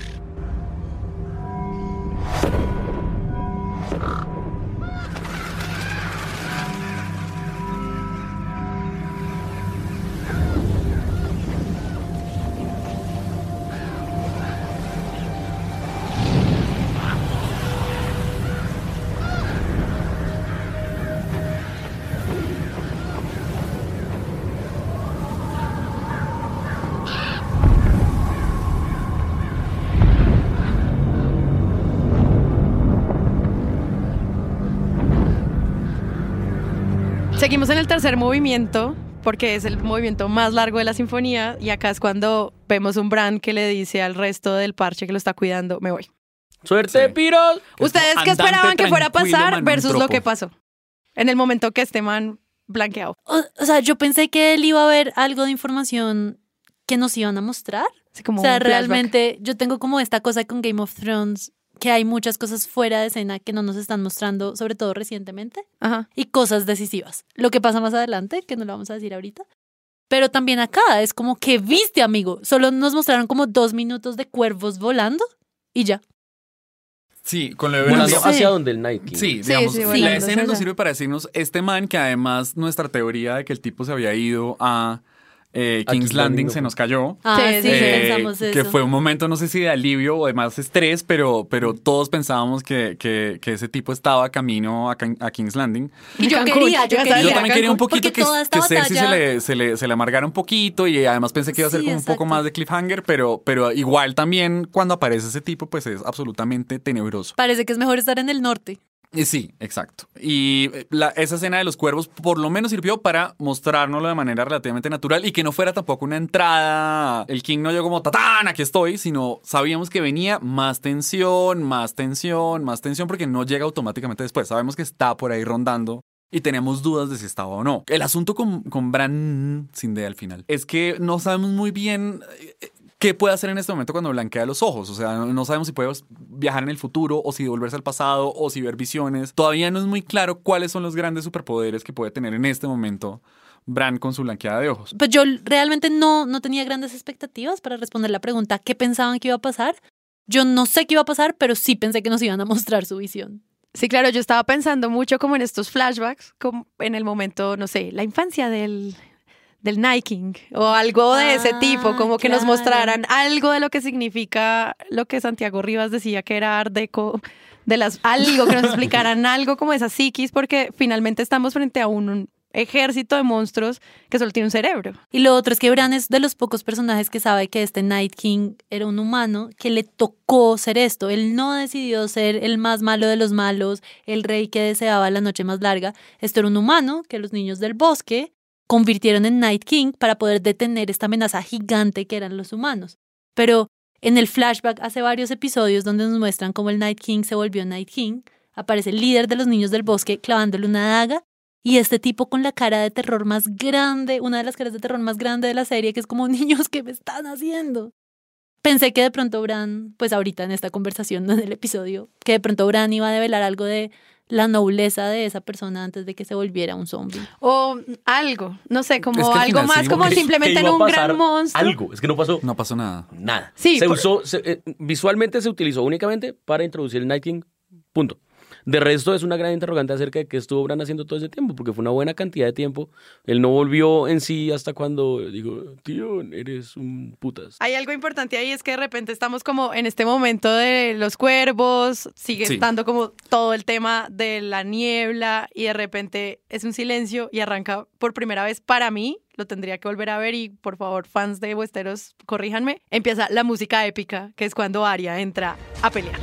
[SPEAKER 2] Seguimos en el tercer movimiento, porque es el movimiento más largo de la sinfonía, y acá es cuando vemos un Bran que le dice al resto del parche que lo está cuidando, me voy.
[SPEAKER 4] ¡Suerte,
[SPEAKER 3] Sí.
[SPEAKER 4] piros!
[SPEAKER 2] ¿Ustedes qué esperaban que fuera a pasar
[SPEAKER 3] man,
[SPEAKER 2] versus lo que pasó? En el momento que este man blanqueado.
[SPEAKER 1] O, o sea, yo pensé que él iba a ver algo de información que nos iban a mostrar.
[SPEAKER 2] Como
[SPEAKER 1] o sea, realmente yo tengo como esta cosa con Game of Thrones, que hay muchas cosas fuera de escena que no nos están mostrando, sobre todo recientemente,
[SPEAKER 2] Ajá.
[SPEAKER 1] y cosas decisivas. Lo que pasa más adelante, que no lo vamos a decir ahorita. Pero también acá es como que viste, amigo. Solo nos mostraron como dos minutos de cuervos volando y ya.
[SPEAKER 3] Sí, con lo de
[SPEAKER 1] sé.
[SPEAKER 4] hacia donde el Night King.
[SPEAKER 3] Sí,
[SPEAKER 2] Sí,
[SPEAKER 3] digamos,
[SPEAKER 2] sí,
[SPEAKER 3] la escena nos sirve para decirnos este man que además nuestra teoría de que el tipo se había ido a eh,
[SPEAKER 4] A
[SPEAKER 3] King's Landing se
[SPEAKER 4] no.
[SPEAKER 3] nos cayó.
[SPEAKER 1] Ah,
[SPEAKER 2] Sí,
[SPEAKER 1] sí,
[SPEAKER 2] sí,
[SPEAKER 3] Eh,
[SPEAKER 1] pensamos eso.
[SPEAKER 3] que fue un momento, no sé si de alivio o de más estrés, pero, pero todos pensábamos que, que, que ese tipo estaba camino a, King- a King's Landing.
[SPEAKER 1] Y yo
[SPEAKER 2] Cancún,
[SPEAKER 1] quería, yo quería.
[SPEAKER 3] Yo también quería un poquito que, que Cersei se le, se, le, se le amargara un poquito y además pensé que iba a ser
[SPEAKER 1] Sí,
[SPEAKER 3] como un poco más de cliffhanger, pero, pero igual también cuando aparece ese tipo pues es absolutamente tenebroso.
[SPEAKER 1] Parece que es mejor estar en el norte.
[SPEAKER 3] Y Sí, exacto. Y eh, la- esa escena de los cuervos por lo menos sirvió para mostrárnoslo de manera relativamente natural y que no fuera tampoco una entrada. El King no llegó como tatán, aquí estoy, sino sabíamos que venía más tensión, más tensión, más tensión, porque no llega automáticamente después. Sabemos que está por ahí rondando. Y teníamos dudas de si estaba o no. El asunto con, con Bran, sin D al final, es que no sabemos muy bien eh, qué puede hacer en este momento cuando blanquea los ojos. O sea, no- sabemos si puede viajar en el futuro o si devolverse al pasado o si ver visiones. Todavía no es muy claro cuáles son los grandes superpoderes que puede tener en este momento Bran con su blanqueada de ojos.
[SPEAKER 1] Pues yo realmente no, no tenía grandes expectativas para responder la pregunta ¿qué pensaban que iba a pasar? Yo no sé qué iba a pasar, pero sí pensé que nos iban a mostrar su visión.
[SPEAKER 2] Sí, claro, yo estaba pensando mucho como en estos flashbacks, como en el momento, no sé, la infancia del, del Night King o algo de ese
[SPEAKER 1] Ah,
[SPEAKER 2] tipo, como que nos mostraran algo de lo que significa lo que Santiago Rivas decía que era Art Deco, de las, algo que nos <laughs> explicaran algo como esa psiquis, porque finalmente estamos frente a un, un ejército de monstruos que solo tiene un cerebro.
[SPEAKER 1] Y lo otro es que Bran es de los pocos personajes que sabe que este Night King era un humano, que le tocó ser esto. Él no decidió ser el más malo de los malos, el rey que deseaba la noche más larga. Esto era un humano que los niños del bosque convirtieron en Night King para poder detener esta amenaza gigante que eran los humanos. Pero en el flashback hace varios episodios donde nos muestran cómo el Night King se volvió Night King, aparece el líder de los niños del bosque clavándole una daga y este tipo con la cara de terror más grande, una de las caras de terror más grande de la serie, que es como <laughs> niños que me están haciendo. Pensé que de pronto Bran, pues ahorita en esta conversación, <laughs> en el episodio, que de pronto Bran iba a develar algo de la nobleza de esa persona antes de que se volviera un zombie.
[SPEAKER 2] O algo, no sé, como
[SPEAKER 3] Es que al
[SPEAKER 2] algo
[SPEAKER 3] final
[SPEAKER 2] más
[SPEAKER 3] sí,
[SPEAKER 2] como simplemente en un gran monstruo.
[SPEAKER 4] Algo, es que no pasó
[SPEAKER 3] No pasó nada.
[SPEAKER 4] nada.
[SPEAKER 2] Sí,
[SPEAKER 4] se
[SPEAKER 2] por-
[SPEAKER 4] usó, se- eh, visualmente se utilizó únicamente para introducir el Night King, punto. De resto es una gran interrogante acerca de qué estuvo Bran haciendo todo ese tiempo, porque fue una buena cantidad de tiempo. Él no volvió en sí hasta cuando dijo, tío, eres un putas.
[SPEAKER 2] Hay algo importante ahí, es que de repente estamos como en este momento de los cuervos, sigue
[SPEAKER 3] Sí.
[SPEAKER 2] estando como todo el tema de la niebla y de repente es un silencio y arranca por primera vez para mí, lo tendría que volver a ver y por favor fans de Westeros, corríjanme, empieza la música épica, que es cuando Arya entra a pelear.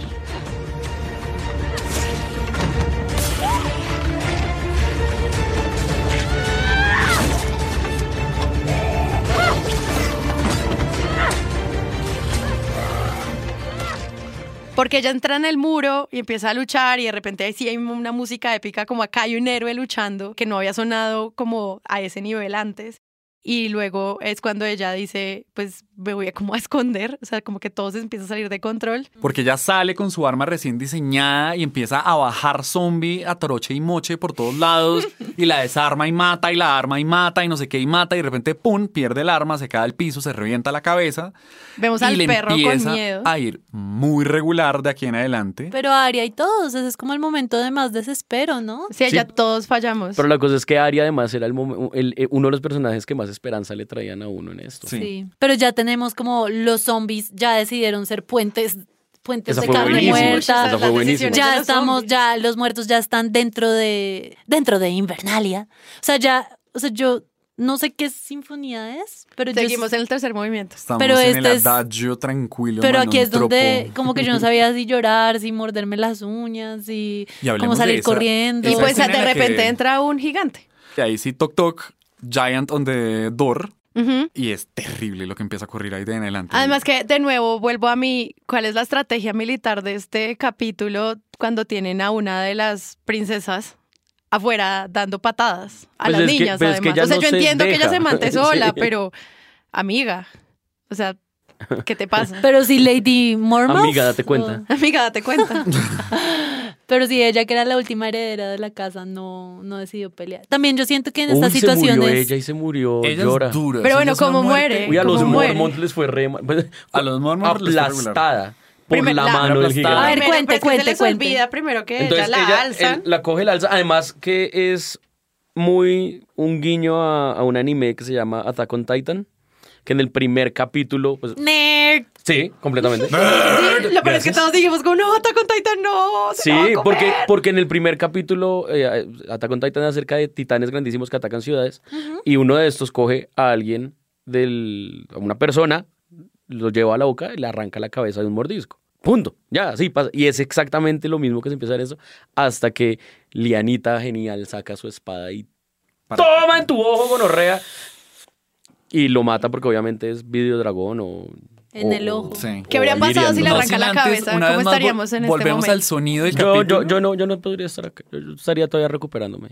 [SPEAKER 2] Porque ella entra en el muro y empieza a luchar y de repente sí hay una música épica como acá hay un héroe luchando que no había sonado como a ese nivel antes. Y luego es cuando ella dice, pues me voy a como a esconder, o sea, como que todo se empieza a salir de control.
[SPEAKER 3] Porque ella sale con su arma recién diseñada y empieza a bajar zombie a toroche y moche por todos lados <laughs> y la desarma y mata y la arma y mata y no sé qué y mata y de repente pum, pierde el arma, se cae al piso, se revienta la cabeza
[SPEAKER 2] Vemos
[SPEAKER 3] y
[SPEAKER 2] al
[SPEAKER 3] le
[SPEAKER 2] perro con
[SPEAKER 3] empieza
[SPEAKER 2] miedo.
[SPEAKER 3] a ir muy regular de aquí en adelante.
[SPEAKER 1] Pero Aria y todos, ese es como el momento de más desespero, ¿no?
[SPEAKER 2] Sí, ella todos fallamos.
[SPEAKER 4] Pero la cosa es que Arya además era el momen- el- eh, uno de los personajes que más esperanza le traían a uno en esto.
[SPEAKER 3] Sí.
[SPEAKER 1] Sí. Pero ya tenemos como los zombies ya decidieron ser puentes, puentes
[SPEAKER 4] Esa
[SPEAKER 1] de carne muerta.
[SPEAKER 4] Esa fue
[SPEAKER 1] Ya estamos,
[SPEAKER 2] zombies.
[SPEAKER 1] ya los muertos ya están dentro de dentro de Invernalia. O sea, ya, o sea, yo no sé qué sinfonía es, pero yo
[SPEAKER 2] Seguimos en el tercer movimiento.
[SPEAKER 3] Estamos
[SPEAKER 1] Pero
[SPEAKER 3] en el
[SPEAKER 1] este es-
[SPEAKER 3] adagio tranquilo.
[SPEAKER 1] pero aquí es donde como que yo no sabía si llorar, si morderme las uñas, si
[SPEAKER 3] Y
[SPEAKER 1] cómo salir
[SPEAKER 3] de esa-
[SPEAKER 1] corriendo.
[SPEAKER 2] Y
[SPEAKER 3] Esa
[SPEAKER 2] pues
[SPEAKER 3] escena
[SPEAKER 2] de repente
[SPEAKER 3] que-
[SPEAKER 2] entra un gigante.
[SPEAKER 3] Y ahí sí, toc toc, Giant on the door. Y es terrible lo que empieza a ocurrir ahí de en adelante.
[SPEAKER 2] Además que de nuevo vuelvo a mí, ¿cuál es la estrategia militar de este capítulo cuando tienen a una de las princesas afuera dando patadas a
[SPEAKER 4] Pues
[SPEAKER 2] las
[SPEAKER 4] que-
[SPEAKER 2] niñas
[SPEAKER 4] pero es que
[SPEAKER 2] además?
[SPEAKER 4] ella
[SPEAKER 2] o sea,
[SPEAKER 4] no
[SPEAKER 2] yo
[SPEAKER 4] se
[SPEAKER 2] entiendo que ella se mante <laughs> sola,
[SPEAKER 4] Sí.
[SPEAKER 2] pero amiga, o sea, ¿qué te pasa?
[SPEAKER 1] Pero si Lady Mormont.
[SPEAKER 4] Amiga, date cuenta. <laughs>
[SPEAKER 2] Amiga, date cuenta. <laughs>
[SPEAKER 1] Pero si ella, que era la última heredera de la casa, no, no decidió pelear. También yo siento que en estas
[SPEAKER 4] Uy, se murió
[SPEAKER 1] situaciones.
[SPEAKER 4] ella y se murió.
[SPEAKER 3] Ella
[SPEAKER 4] llora.
[SPEAKER 3] es dura.
[SPEAKER 2] Pero bueno, ¿cómo muere?
[SPEAKER 4] Uy, a los. Mormont les fue re. Pues,
[SPEAKER 3] A los Mormont les fue regular.
[SPEAKER 4] aplastada. por
[SPEAKER 2] Primer-
[SPEAKER 4] la
[SPEAKER 2] la-
[SPEAKER 4] mano del gigante.
[SPEAKER 1] A ver,
[SPEAKER 2] Primero,
[SPEAKER 1] cuente,
[SPEAKER 2] pero es que
[SPEAKER 1] cuente,
[SPEAKER 2] se
[SPEAKER 1] cuente.
[SPEAKER 2] olvida primero que
[SPEAKER 4] Entonces
[SPEAKER 2] ella la
[SPEAKER 4] ella
[SPEAKER 2] alzan.
[SPEAKER 4] él la coge, la alza. Además que es muy un guiño a, a un anime que se llama Attack on Titan, que en el primer capítulo, pues
[SPEAKER 1] Nerd.
[SPEAKER 4] sí, completamente. <laughs>
[SPEAKER 2] Sí, lo peor es que todos dijimos como, no, Attack on Titan, no. se
[SPEAKER 4] Sí,
[SPEAKER 2] la va a comer".
[SPEAKER 4] porque, porque en el primer capítulo eh, Attack on Titan es acerca de titanes grandísimos que atacan ciudades y uno de estos coge a alguien, del, a una persona, lo lleva a la boca y le arranca la cabeza de un mordisco. Punto. Ya, así pasa. Y es exactamente lo mismo que se empieza en eso hasta que Lianita genial saca su espada y
[SPEAKER 3] Para-
[SPEAKER 4] toma en tu ojo gonorrea y lo mata porque obviamente es videodragón o...
[SPEAKER 1] En
[SPEAKER 4] o-
[SPEAKER 1] el ojo.
[SPEAKER 3] Sí.
[SPEAKER 2] ¿Qué habría pasado si le
[SPEAKER 4] No
[SPEAKER 2] arranca la
[SPEAKER 3] antes,
[SPEAKER 2] cabeza? ¿Cómo estaríamos en este
[SPEAKER 3] Volvemos
[SPEAKER 2] momento?
[SPEAKER 3] al sonido del
[SPEAKER 4] Yo,
[SPEAKER 3] capítulo.
[SPEAKER 4] yo, yo, no, yo no podría estar acá. Yo estaría todavía recuperándome.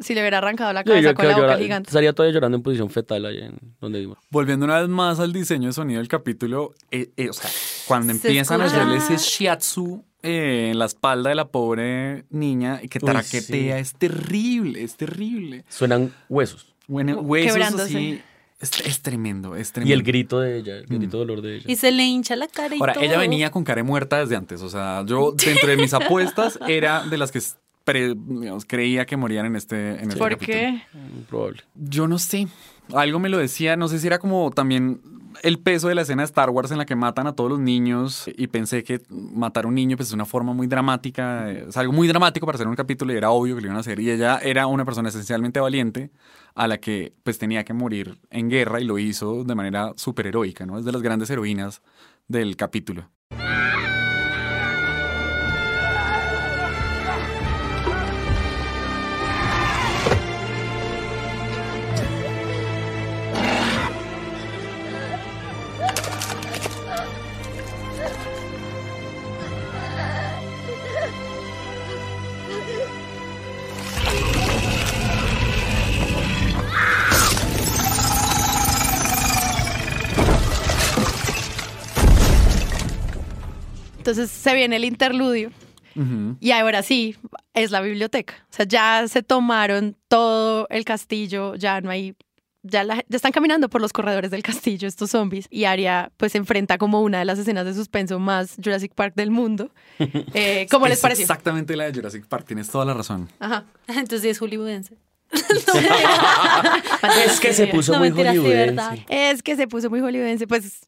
[SPEAKER 2] Si le hubiera arrancado la cabeza
[SPEAKER 4] yo
[SPEAKER 2] con la boca
[SPEAKER 4] llora-
[SPEAKER 2] gigante.
[SPEAKER 4] Estaría todavía llorando en posición fetal allá en donde vivo.
[SPEAKER 3] Volviendo una vez más al diseño de sonido del capítulo, eh, eh, o sea, cuando
[SPEAKER 1] Se
[SPEAKER 3] empiezan a hacerle ese shiatsu eh, en la espalda de la pobre niña y que
[SPEAKER 4] Uy,
[SPEAKER 3] taraquetea,
[SPEAKER 4] sí.
[SPEAKER 3] es terrible, es terrible.
[SPEAKER 4] Suenan huesos.
[SPEAKER 3] Bueno, huesos así, es, es tremendo, es
[SPEAKER 4] Y
[SPEAKER 3] tremendo.
[SPEAKER 4] el grito de ella, el grito de dolor de ella.
[SPEAKER 1] Y se le hincha la cara y
[SPEAKER 3] Ahora,
[SPEAKER 1] todo.
[SPEAKER 3] ella venía con cara muerta desde antes, o sea, yo dentro de mis <laughs> apuestas era de las que pre- digamos, creía que morían en este, en este
[SPEAKER 2] ¿Por
[SPEAKER 3] capítulo.
[SPEAKER 2] qué?
[SPEAKER 4] Probable.
[SPEAKER 3] Yo no sé. Algo me lo decía, no sé si era como también el peso de la escena de Star Wars en la que matan a todos los niños y pensé que matar a un niño pues es una forma muy dramática, es algo muy dramático para hacer un capítulo y era obvio que lo iban a hacer y ella era una persona esencialmente valiente a la que pues tenía que morir en guerra y lo hizo de manera súper heroica, ¿no? Es de las grandes heroínas del capítulo.
[SPEAKER 2] Entonces se viene el interludio. Y ahora sí, es la biblioteca. O sea, ya se tomaron todo el castillo, ya no hay. Ya, la- ya están caminando por los corredores del castillo estos zombies y Arya pues se enfrenta como una de las escenas de suspenso más Jurassic Park del mundo. <laughs> Eh, ¿Cómo les
[SPEAKER 3] Es
[SPEAKER 2] pareció?
[SPEAKER 3] Exactamente la de Jurassic Park, tienes toda la razón.
[SPEAKER 2] Ajá. <laughs>
[SPEAKER 1] Entonces es hollywoodense. <laughs>
[SPEAKER 4] Es que se puso
[SPEAKER 1] No,
[SPEAKER 4] muy hollywoodense.
[SPEAKER 2] Es que se puso muy hollywoodense. Pues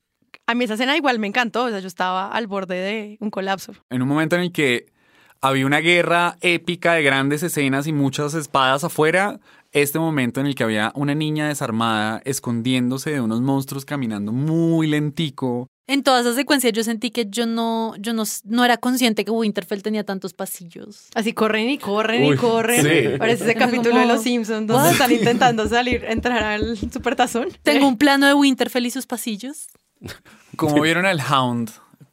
[SPEAKER 2] a mí esa escena igual me encantó. O sea, yo estaba al borde de un colapso.
[SPEAKER 3] En un momento en el que había una guerra épica de grandes escenas y muchas espadas afuera, este momento en el que había una niña desarmada escondiéndose de unos monstruos caminando muy lentico.
[SPEAKER 1] En toda esa secuencia yo sentí que yo no, yo no, no era consciente que Winterfell tenía tantos pasillos.
[SPEAKER 2] Así corren y corren y corren.
[SPEAKER 3] sí.
[SPEAKER 2] Parece ese capítulo de Los Simpsons donde
[SPEAKER 1] ¿what?
[SPEAKER 2] están intentando salir, entrar al supertazón.
[SPEAKER 1] Tengo un <laughs> plano de Winterfell y sus pasillos. <laughs>
[SPEAKER 3] Como vieron al Hound,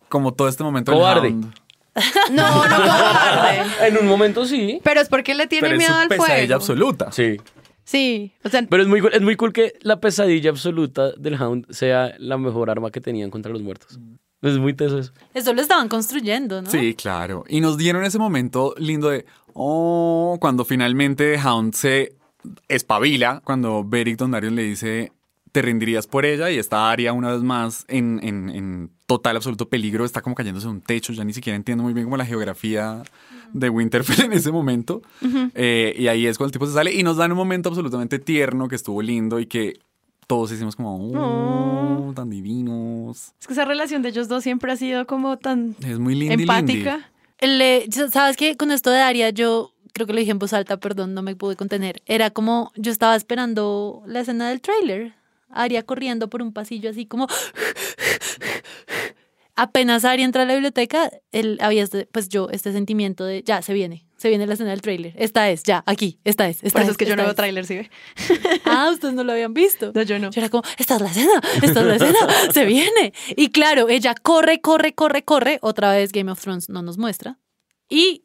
[SPEAKER 3] como todo este momento del
[SPEAKER 4] Cobarde.
[SPEAKER 3] Hound. <laughs>
[SPEAKER 2] No, no cobarde. <laughs>
[SPEAKER 4] En un momento sí.
[SPEAKER 2] Pero es porque le tiene
[SPEAKER 3] Pero es
[SPEAKER 2] miedo
[SPEAKER 3] su
[SPEAKER 2] al
[SPEAKER 3] pesadilla
[SPEAKER 2] fuego.
[SPEAKER 3] absoluta.
[SPEAKER 4] Sí.
[SPEAKER 2] Sí, o sea,
[SPEAKER 4] Pero es muy, cool- es muy cool que la pesadilla absoluta del Hound sea la mejor arma que tenían contra los muertos. Es muy teso eso.
[SPEAKER 1] Eso lo estaban construyendo, ¿no?
[SPEAKER 3] Sí, claro. Y nos dieron ese momento lindo de, oh, cuando finalmente Hound se espabila, cuando Beric Dondarrion le dice, te rendirías por ella y está Arya una vez más en, en- en total, absoluto peligro, está como cayéndose de un techo, ya ni siquiera entiendo muy bien como la geografía de Winterfell en ese momento. Eh, y ahí es cuando el tipo se sale y nos dan un momento absolutamente tierno que estuvo lindo y que todos hicimos como, oh, tan divinos.
[SPEAKER 2] es que esa relación de ellos dos siempre ha sido como tan
[SPEAKER 3] Es muy lindy.
[SPEAKER 2] empática.
[SPEAKER 1] Le- ¿Sabes qué? Con esto de Aria, yo creo que lo dije en voz alta, perdón, no me pude contener. Era como, yo estaba esperando la escena del tráiler. Aria corriendo por un pasillo así como... Apenas Aria entra a la biblioteca, él había, este- pues yo, este sentimiento de, ya, se viene, se viene la escena del tráiler. Esta es, ya, aquí, esta es, esta
[SPEAKER 2] Por eso es que yo no veo tráiler, ¿sí ve?
[SPEAKER 1] Ah, ustedes no lo habían visto.
[SPEAKER 2] No, yo no.
[SPEAKER 1] Yo era como, esta es la escena, esta es la escena, se viene. Y claro, ella corre, corre, corre, corre. Otra vez Game of Thrones no nos muestra. Y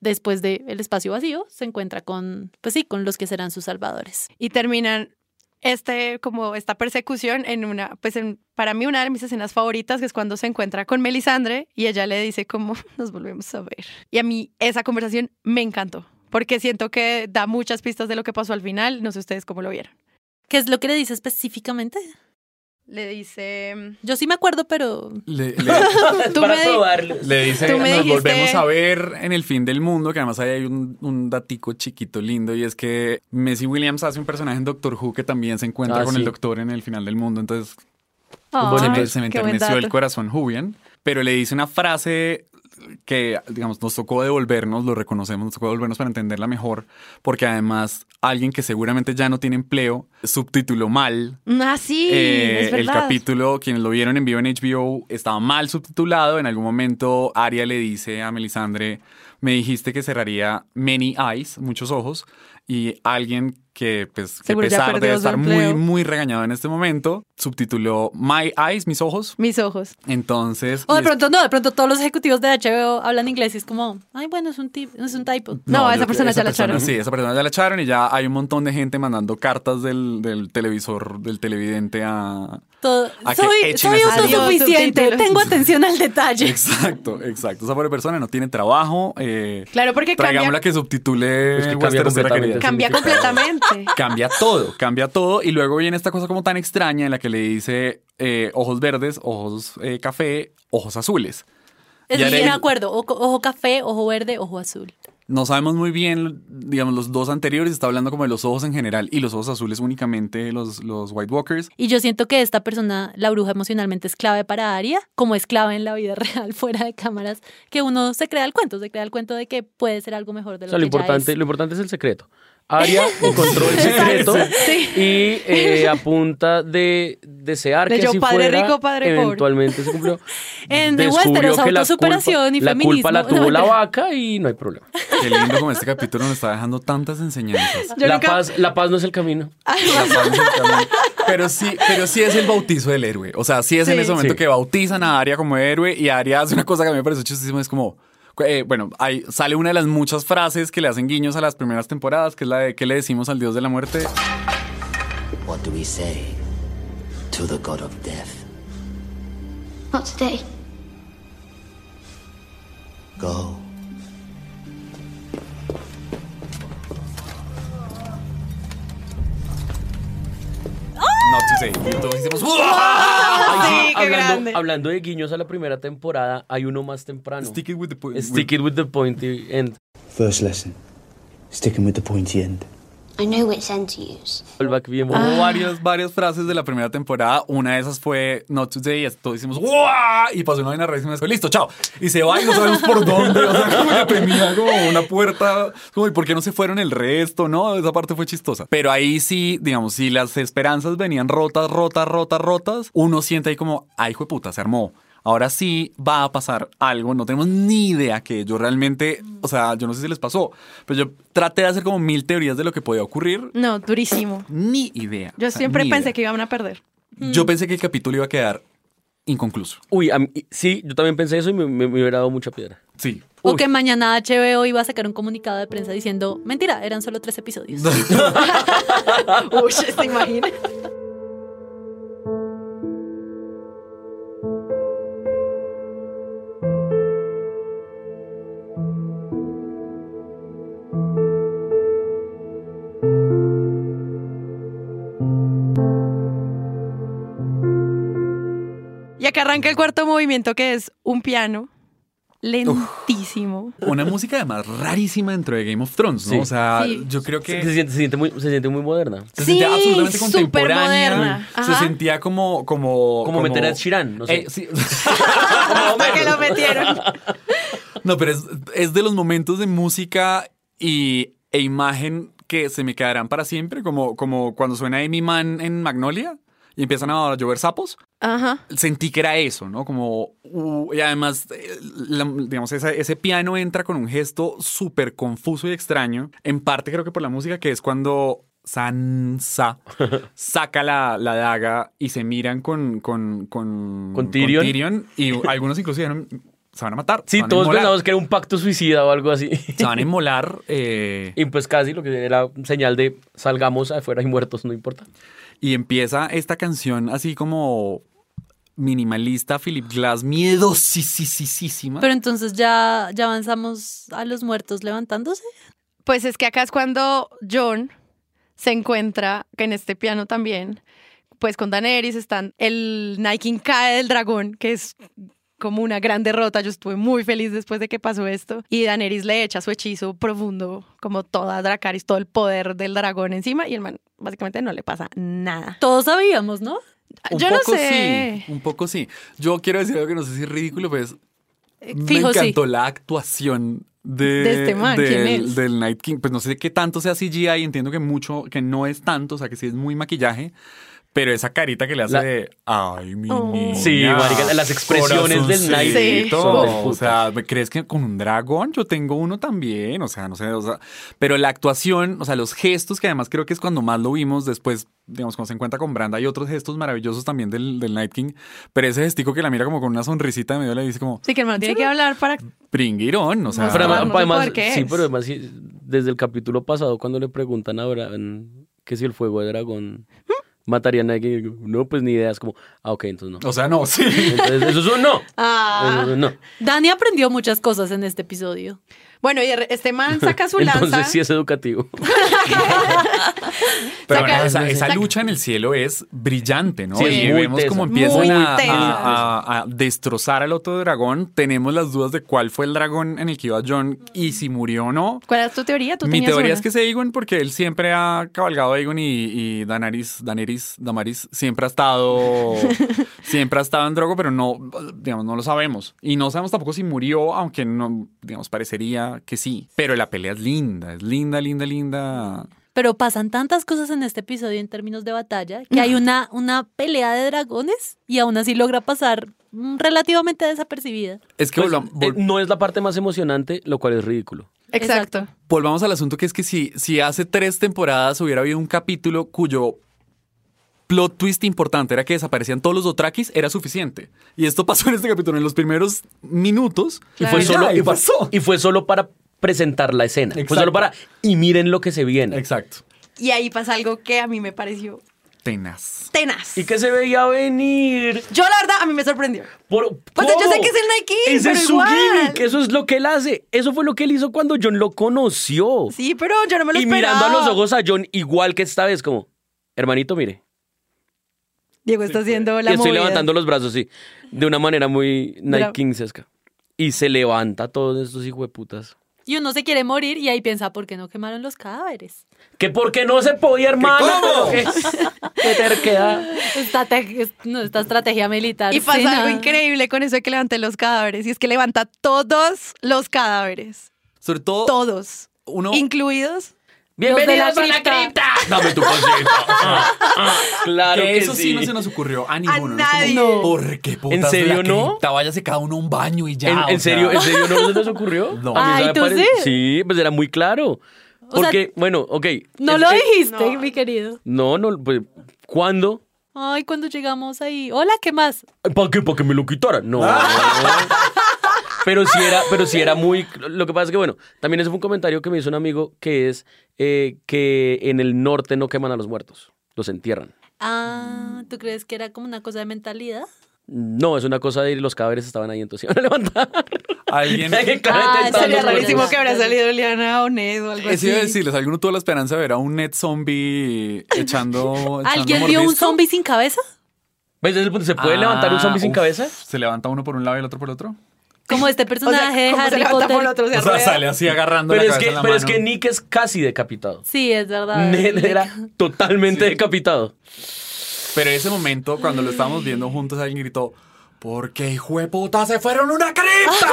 [SPEAKER 1] después del espacio vacío, se encuentra con, pues sí, con los que serán sus salvadores.
[SPEAKER 2] Y terminan este, como esta persecución en una, pues en, para mí una de mis escenas favoritas, es cuando se encuentra con Melisandre y ella le dice como, <laughs> nos volvemos a ver. Y a mí esa conversación me encantó, porque siento que da muchas pistas de lo que pasó al final. No sé ustedes cómo lo vieron.
[SPEAKER 1] ¿Qué es lo que le dice específicamente?
[SPEAKER 2] Le dice...
[SPEAKER 1] Yo sí me acuerdo, pero
[SPEAKER 3] Le, le- <laughs>
[SPEAKER 2] Tú <laughs>
[SPEAKER 4] Para
[SPEAKER 2] me
[SPEAKER 4] probarlo.
[SPEAKER 3] le dice,
[SPEAKER 2] Tú me
[SPEAKER 3] nos
[SPEAKER 2] dijiste-
[SPEAKER 3] volvemos a ver en el fin del mundo, que además ahí hay un, un datico chiquito lindo, y es que Messi Williams hace un personaje en Doctor Who que también se encuentra
[SPEAKER 4] Ah,
[SPEAKER 3] con
[SPEAKER 4] sí.
[SPEAKER 3] el doctor en el final del mundo, entonces
[SPEAKER 2] Ay,
[SPEAKER 3] se me, se me enterneció el corazón Jubian, pero le dice una frase que, digamos, nos tocó devolvernos, lo reconocemos, nos tocó devolvernos para entenderla mejor, porque además alguien que seguramente ya no tiene empleo subtituló mal
[SPEAKER 2] Ah, sí,
[SPEAKER 3] eh,
[SPEAKER 2] es
[SPEAKER 3] el capítulo, quienes lo vieron en vivo en HBO, estaba mal subtitulado. En algún momento, Aria le dice a Melisandre: Me dijiste que cerraría many eyes, muchos ojos. Y alguien que, pues, que pesar de estar muy, muy regañado en este momento, subtituló My eyes, mis ojos.
[SPEAKER 2] Mis ojos.
[SPEAKER 3] Entonces.
[SPEAKER 1] O de
[SPEAKER 3] es-
[SPEAKER 1] pronto no, de pronto todos los ejecutivos de HBO hablan inglés y es como, ay, bueno, es un, tip, es un typo.
[SPEAKER 2] No, esa
[SPEAKER 3] yo-
[SPEAKER 2] persona ya la echaron.
[SPEAKER 3] Sí, esa persona ya la echaron y ya hay un montón de gente mandando cartas del, del televisor, del televidente a.
[SPEAKER 1] Todo- soy soy
[SPEAKER 2] Adiós,
[SPEAKER 1] autosuficiente, tengo atención al detalle.
[SPEAKER 3] Exacto, exacto. Esa pobre persona no tiene trabajo. Eh,
[SPEAKER 2] Claro, porque cambia,
[SPEAKER 3] Traigámosla que subtitule
[SPEAKER 4] Es que cambia completamente.
[SPEAKER 2] Cambia completamente. <laughs>
[SPEAKER 3] Cambia todo, cambia todo. Y luego viene esta cosa como tan extraña en la que le dice eh, ojos verdes, ojos eh, café, ojos azules.
[SPEAKER 1] Es
[SPEAKER 3] Ya
[SPEAKER 1] bien de acuerdo, ojo, ojo café, ojo verde, ojo azul.
[SPEAKER 3] No sabemos muy bien, digamos, los dos anteriores, está hablando como de los ojos en general y los ojos azules únicamente los, los White Walkers.
[SPEAKER 1] Y yo siento que esta persona, la bruja emocionalmente es clave para Aria, como es clave en la vida <laughs> real, fuera de cámaras, que uno se crea el cuento, se crea el cuento de que puede ser algo mejor de
[SPEAKER 4] O
[SPEAKER 1] lo ya es.
[SPEAKER 4] lo importante es el secreto. Aria encontró el secreto y eh, a punta de desear
[SPEAKER 2] De
[SPEAKER 4] que
[SPEAKER 2] yo,
[SPEAKER 4] así
[SPEAKER 2] padre
[SPEAKER 4] fuera,
[SPEAKER 2] rico, padre pobre.
[SPEAKER 4] eventualmente se cumplió. <laughs>
[SPEAKER 1] En The Westeros,
[SPEAKER 4] que la
[SPEAKER 1] autosuperación
[SPEAKER 4] culpa-
[SPEAKER 1] y
[SPEAKER 4] La
[SPEAKER 1] feminismo.
[SPEAKER 4] culpa la
[SPEAKER 1] No,
[SPEAKER 4] tuvo la vaca y no hay problema.
[SPEAKER 3] Qué lindo como este capítulo nos está dejando tantas enseñanzas.
[SPEAKER 2] Yo
[SPEAKER 4] La
[SPEAKER 2] nunca-
[SPEAKER 4] paz, la paz no es el camino.
[SPEAKER 3] La paz es el camino. Pero sí, pero sí es el bautizo del héroe. O sea, sí es en ese momento
[SPEAKER 4] Sí.
[SPEAKER 3] que bautizan a Aria como héroe y Aria hace una cosa que a mí me parece chustísima, es como... eh, bueno, ahí sale una de las muchas frases que le hacen guiños a las primeras temporadas, que es la de ¿qué le decimos al dios de la muerte?
[SPEAKER 5] What do we say to the god of death?
[SPEAKER 6] Not today.
[SPEAKER 5] Go.
[SPEAKER 3] No to say. Y todos hicimos ¡Uah! <laughs>
[SPEAKER 4] Ay,
[SPEAKER 2] sí, qué
[SPEAKER 4] hablando,
[SPEAKER 2] grande.
[SPEAKER 4] hablando de guiños a la primera temporada, hay uno más temprano.
[SPEAKER 3] Stick it with the po-
[SPEAKER 4] Stick it with the pointy end.
[SPEAKER 7] First lesson sticking with the pointy end.
[SPEAKER 6] I know which end to use.
[SPEAKER 3] Hubo
[SPEAKER 4] bueno.
[SPEAKER 3] varias, varias frases de la primera temporada. Una de esas fue Not Today. Y todos hicimos ¡Wow! Y pasó una vaina rarísima. y Listo, chao. Y se va y no sabemos por dónde. O sea, como que tenía como una puerta. Como, ¿y por qué no se fueron el resto? No, esa parte fue chistosa. Pero ahí sí, digamos, si las esperanzas venían rotas, rotas, rotas, rotas, uno siente ahí como, ay, hijo de puta, se armó. Ahora sí va a pasar algo, no tenemos ni idea que yo realmente, o sea, yo no sé si les pasó, pero yo traté de hacer como mil teorías de lo que podía ocurrir,
[SPEAKER 2] No, durísimo.
[SPEAKER 3] ni idea.
[SPEAKER 2] Yo
[SPEAKER 3] O sea,
[SPEAKER 2] siempre pensé
[SPEAKER 3] idea.
[SPEAKER 2] que iban a perder.
[SPEAKER 3] Yo pensé que el capítulo iba a quedar inconcluso.
[SPEAKER 4] Uy, a mí- sí, yo también pensé eso y me, me- me hubiera dado mucha piedra.
[SPEAKER 3] Sí.
[SPEAKER 1] O que mañana HBO iba a sacar un comunicado de prensa diciendo, mentira, eran solo tres episodios. <laughs> <laughs>
[SPEAKER 2] Uy, ¿se imagina? Arranca el cuarto movimiento que es un piano lentísimo.
[SPEAKER 3] Una música además rarísima dentro de Game of Thrones, ¿no?
[SPEAKER 4] Sí.
[SPEAKER 3] O sea,
[SPEAKER 2] Sí.
[SPEAKER 3] yo creo que...
[SPEAKER 4] se siente, se, siente muy, se siente muy moderna.
[SPEAKER 3] Se
[SPEAKER 2] Sí,
[SPEAKER 3] sentía absolutamente contemporánea.
[SPEAKER 2] moderna.
[SPEAKER 3] Se sentía como... Como,
[SPEAKER 4] Como meter a Sheeran, no sé.
[SPEAKER 3] Eh, sí. <laughs>
[SPEAKER 2] ¿Para que lo metieron? <laughs>
[SPEAKER 3] No, pero es, es de los momentos de música y, e imagen que se me quedarán para siempre, como, como cuando suena Amy Mann en Magnolia y empiezan a llover sapos.
[SPEAKER 2] Ajá.
[SPEAKER 3] Sentí que era eso, ¿no? Como, uh, y además, eh, la- digamos, esa- ese piano entra con un gesto súper confuso y extraño, en parte creo que por la música, que es cuando Sansa <laughs> saca la, la daga y se miran con, con, con,
[SPEAKER 4] ¿Con Tyrion?
[SPEAKER 3] y algunos incluso dijeron, se van a matar.
[SPEAKER 4] Sí,
[SPEAKER 3] a
[SPEAKER 4] todos
[SPEAKER 3] inmolar".
[SPEAKER 4] pensamos que era un pacto suicida o algo así. <laughs>
[SPEAKER 3] Se van a inmolar. eh,
[SPEAKER 4] Y pues casi lo que era señal de salgamos afuera y muertos, no importa.
[SPEAKER 3] y empieza esta canción así como minimalista, Philip Glass, miedosísima.
[SPEAKER 1] Pero entonces ya, ya avanzamos a los muertos levantándose.
[SPEAKER 2] Pues es que acá es cuando John se encuentra, que en este piano también, pues con Daenerys están, el King cae del dragón, que es como una gran derrota. Yo estuve muy feliz después de que pasó esto. Y Daenerys le echa su hechizo profundo, como toda Dracarys, todo el poder del dragón encima. Y el man básicamente no le pasa nada.
[SPEAKER 1] Todos sabíamos, ¿no?
[SPEAKER 3] Un
[SPEAKER 2] Yo no
[SPEAKER 3] poco
[SPEAKER 2] sé.
[SPEAKER 3] sí, un poco sí. Yo quiero decir algo que no sé si es ridículo, pues
[SPEAKER 1] Eh,
[SPEAKER 3] me
[SPEAKER 1] Fijo, sí.
[SPEAKER 3] encantó la actuación de,
[SPEAKER 2] De este man, ¿quién es?
[SPEAKER 3] del Night King. Pues no sé qué tanto sea CGI, entiendo que mucho, que no es tanto, o sea que sí es muy maquillaje. Pero esa carita que le hace
[SPEAKER 4] La-
[SPEAKER 3] de ay, mi
[SPEAKER 2] Oh.
[SPEAKER 3] niña,
[SPEAKER 4] Sí, marica, las expresiones del Night puta.
[SPEAKER 3] O sea, ¿me crees que con un dragón yo tengo uno también? O sea, no sé, o sea, pero la actuación, o sea, los gestos, que además creo que es cuando más lo vimos después, digamos, cuando se encuentra con Branda, hay otros gestos maravillosos también del, del Night King, pero ese gestico que la mira como con una sonrisita de medio le dice como,
[SPEAKER 2] Sí, que el man tiene que hablar para...
[SPEAKER 3] pringirón, o sea,
[SPEAKER 4] Pero además,
[SPEAKER 2] no sé
[SPEAKER 4] además- sí, pero además sí, desde el capítulo pasado cuando le preguntan a Bran que si el fuego de dragón mataría a nadie, no, pues ni idea, es como, ah, ok, entonces no.
[SPEAKER 3] o sea, no, sí.
[SPEAKER 4] Entonces, eso es un no.
[SPEAKER 2] Ah.
[SPEAKER 4] Eso es un no.
[SPEAKER 1] Dani aprendió muchas cosas en este episodio.
[SPEAKER 2] Bueno, y este man saca <laughs> su lanza.
[SPEAKER 4] Entonces sí es educativo. <laughs>
[SPEAKER 3] Pero
[SPEAKER 2] Saca-
[SPEAKER 3] bueno, esa, lucha en el cielo es brillante, ¿no?
[SPEAKER 4] Sí,
[SPEAKER 3] y
[SPEAKER 4] muy
[SPEAKER 3] vemos cómo empiezan a,
[SPEAKER 2] tesa.
[SPEAKER 3] a- a- a destrozar al otro dragón. Tenemos las dudas de cuál fue el dragón en el que iba John y si murió o no.
[SPEAKER 2] ¿Cuál es tu teoría? ¿Tú
[SPEAKER 3] Mi teoría
[SPEAKER 2] una?
[SPEAKER 3] es que es Aegon porque él siempre ha cabalgado a Aegon y, y Daenerys, Daenerys, Damaris siempre ha estado <laughs> siempre ha estado en Drogo, pero no, digamos, no lo sabemos. Y no sabemos tampoco si murió, aunque no, digamos, parecería que sí. Pero la pelea es linda, es linda, linda, linda.
[SPEAKER 1] Pero pasan tantas cosas en este episodio en términos de batalla que hay una, una pelea de dragones y aún así logra pasar relativamente desapercibida.
[SPEAKER 3] Es que
[SPEAKER 4] Pues, eh,
[SPEAKER 3] vol-
[SPEAKER 4] no es la parte más emocionante, lo cual es ridículo.
[SPEAKER 2] Exacto.
[SPEAKER 3] volvamos al asunto que es que si, si hace tres temporadas hubiera habido un capítulo cuyo plot twist importante era que desaparecían todos los Dothrakis, era suficiente. Y esto pasó en este capítulo, en los primeros minutos.
[SPEAKER 4] Y fue, solo,
[SPEAKER 3] y
[SPEAKER 4] y, fue,
[SPEAKER 3] pasó.
[SPEAKER 4] y fue solo para presentar la escena. Fue
[SPEAKER 3] Exacto.
[SPEAKER 4] solo para, y miren lo que se viene.
[SPEAKER 3] Exacto.
[SPEAKER 2] Y ahí pasa algo que a mí me pareció
[SPEAKER 3] Tenaz.
[SPEAKER 2] tenaz.
[SPEAKER 4] Y que se veía venir.
[SPEAKER 2] Yo, la verdad, a mí me sorprendió.
[SPEAKER 4] Por,
[SPEAKER 2] Pues yo
[SPEAKER 4] ¿cómo?
[SPEAKER 2] sé que es el Nike,
[SPEAKER 4] Ese
[SPEAKER 2] pero
[SPEAKER 4] es su
[SPEAKER 2] igual.
[SPEAKER 4] gimmick, eso es lo que él hace. Eso fue lo que él hizo cuando John lo conoció.
[SPEAKER 2] Sí, pero yo no me lo
[SPEAKER 4] y
[SPEAKER 2] esperaba.
[SPEAKER 4] mirando a los ojos a John, igual que esta vez, como, hermanito, mire.
[SPEAKER 2] Diego está haciendo la
[SPEAKER 4] y estoy
[SPEAKER 2] movida.
[SPEAKER 4] levantando los brazos, sí, de una manera muy Kingsesca. Y se levanta todos estos hijueputas.
[SPEAKER 1] Y uno se quiere morir y ahí piensa, ¿por qué no quemaron los cadáveres?
[SPEAKER 4] Que porque no se podía, hermano.
[SPEAKER 3] cómo?
[SPEAKER 4] Qué, <laughs> qué terquedad.
[SPEAKER 1] Esta, te- no, esta estrategia militar.
[SPEAKER 2] Y pasa
[SPEAKER 1] sí,
[SPEAKER 2] algo
[SPEAKER 1] no.
[SPEAKER 2] increíble con eso de que levanté los cadáveres. Y es que levanta todos los cadáveres.
[SPEAKER 3] Sobre todo,
[SPEAKER 2] Todos.
[SPEAKER 3] uno...
[SPEAKER 2] Incluidos.
[SPEAKER 4] Bienvenidos
[SPEAKER 1] la
[SPEAKER 4] a la cripta. Dame tu consejo. <laughs> Ah, ah, claro
[SPEAKER 3] que
[SPEAKER 4] que,
[SPEAKER 3] eso sí. no se nos ocurrió a ninguno. como,
[SPEAKER 2] nadie.
[SPEAKER 3] no. ¿Por qué putas
[SPEAKER 4] ¿En serio
[SPEAKER 3] la
[SPEAKER 4] no?
[SPEAKER 3] cripta? Váyase cada uno a un baño y ya.
[SPEAKER 4] ¿En, en serio,
[SPEAKER 3] sea.
[SPEAKER 4] ¿En serio no se les ocurrió? <laughs>
[SPEAKER 3] No.
[SPEAKER 4] A
[SPEAKER 1] Ay, ¿tú sí?
[SPEAKER 4] Sí, pues era muy claro.
[SPEAKER 1] O sea,
[SPEAKER 4] Porque, bueno, ok.
[SPEAKER 1] No
[SPEAKER 4] es
[SPEAKER 1] lo
[SPEAKER 4] que-
[SPEAKER 1] dijiste,
[SPEAKER 2] no.
[SPEAKER 1] mi querido.
[SPEAKER 4] No, no, pues, ¿cuándo?
[SPEAKER 1] Ay, cuando llegamos ahí. Hola, ¿qué más?
[SPEAKER 4] ¿Para qué? ¿Para que me lo quitaran? No. <laughs> pero sí era, pero sí era muy. Lo que pasa es que, bueno, también ese fue un comentario que me hizo un amigo que es eh, que en el norte no queman a los muertos, los entierran.
[SPEAKER 1] Ah, ¿tú crees que era como una cosa de mentalidad?
[SPEAKER 4] No, es una cosa de los cadáveres estaban ahí, entonces iban a levantar.
[SPEAKER 3] Alguien... <laughs>
[SPEAKER 1] Ah, sería
[SPEAKER 2] rarísimo que habría salido Eliana Onedo o algo
[SPEAKER 3] Eso
[SPEAKER 2] así.
[SPEAKER 3] iba a decirles, ¿alguno tuvo la esperanza de ver a un net zombie echando, <laughs> echando
[SPEAKER 1] ¿Alguien vio un
[SPEAKER 3] mordisco?
[SPEAKER 1] zombie sin cabeza?
[SPEAKER 4] ¿Ves? Desde el punto, ¿Se puede levantar un zombie sin
[SPEAKER 3] uf,
[SPEAKER 4] cabeza?
[SPEAKER 3] Se levanta uno por un lado y el otro por el otro.
[SPEAKER 1] Como este <laughs>
[SPEAKER 2] O sea,
[SPEAKER 1] personaje de
[SPEAKER 2] ¿cómo se
[SPEAKER 1] Harry Potter.
[SPEAKER 2] por otro? Se
[SPEAKER 3] O sea, sale así agarrando
[SPEAKER 4] Pero,
[SPEAKER 3] la
[SPEAKER 4] es que,
[SPEAKER 3] en la
[SPEAKER 4] pero es que Nick es casi decapitado.
[SPEAKER 1] Sí, es verdad.
[SPEAKER 4] Ned era totalmente
[SPEAKER 3] Sí.
[SPEAKER 4] decapitado.
[SPEAKER 3] Pero ese momento, cuando lo estábamos viendo juntos, alguien gritó, ¿por qué hijo de puta se fueron una cripta?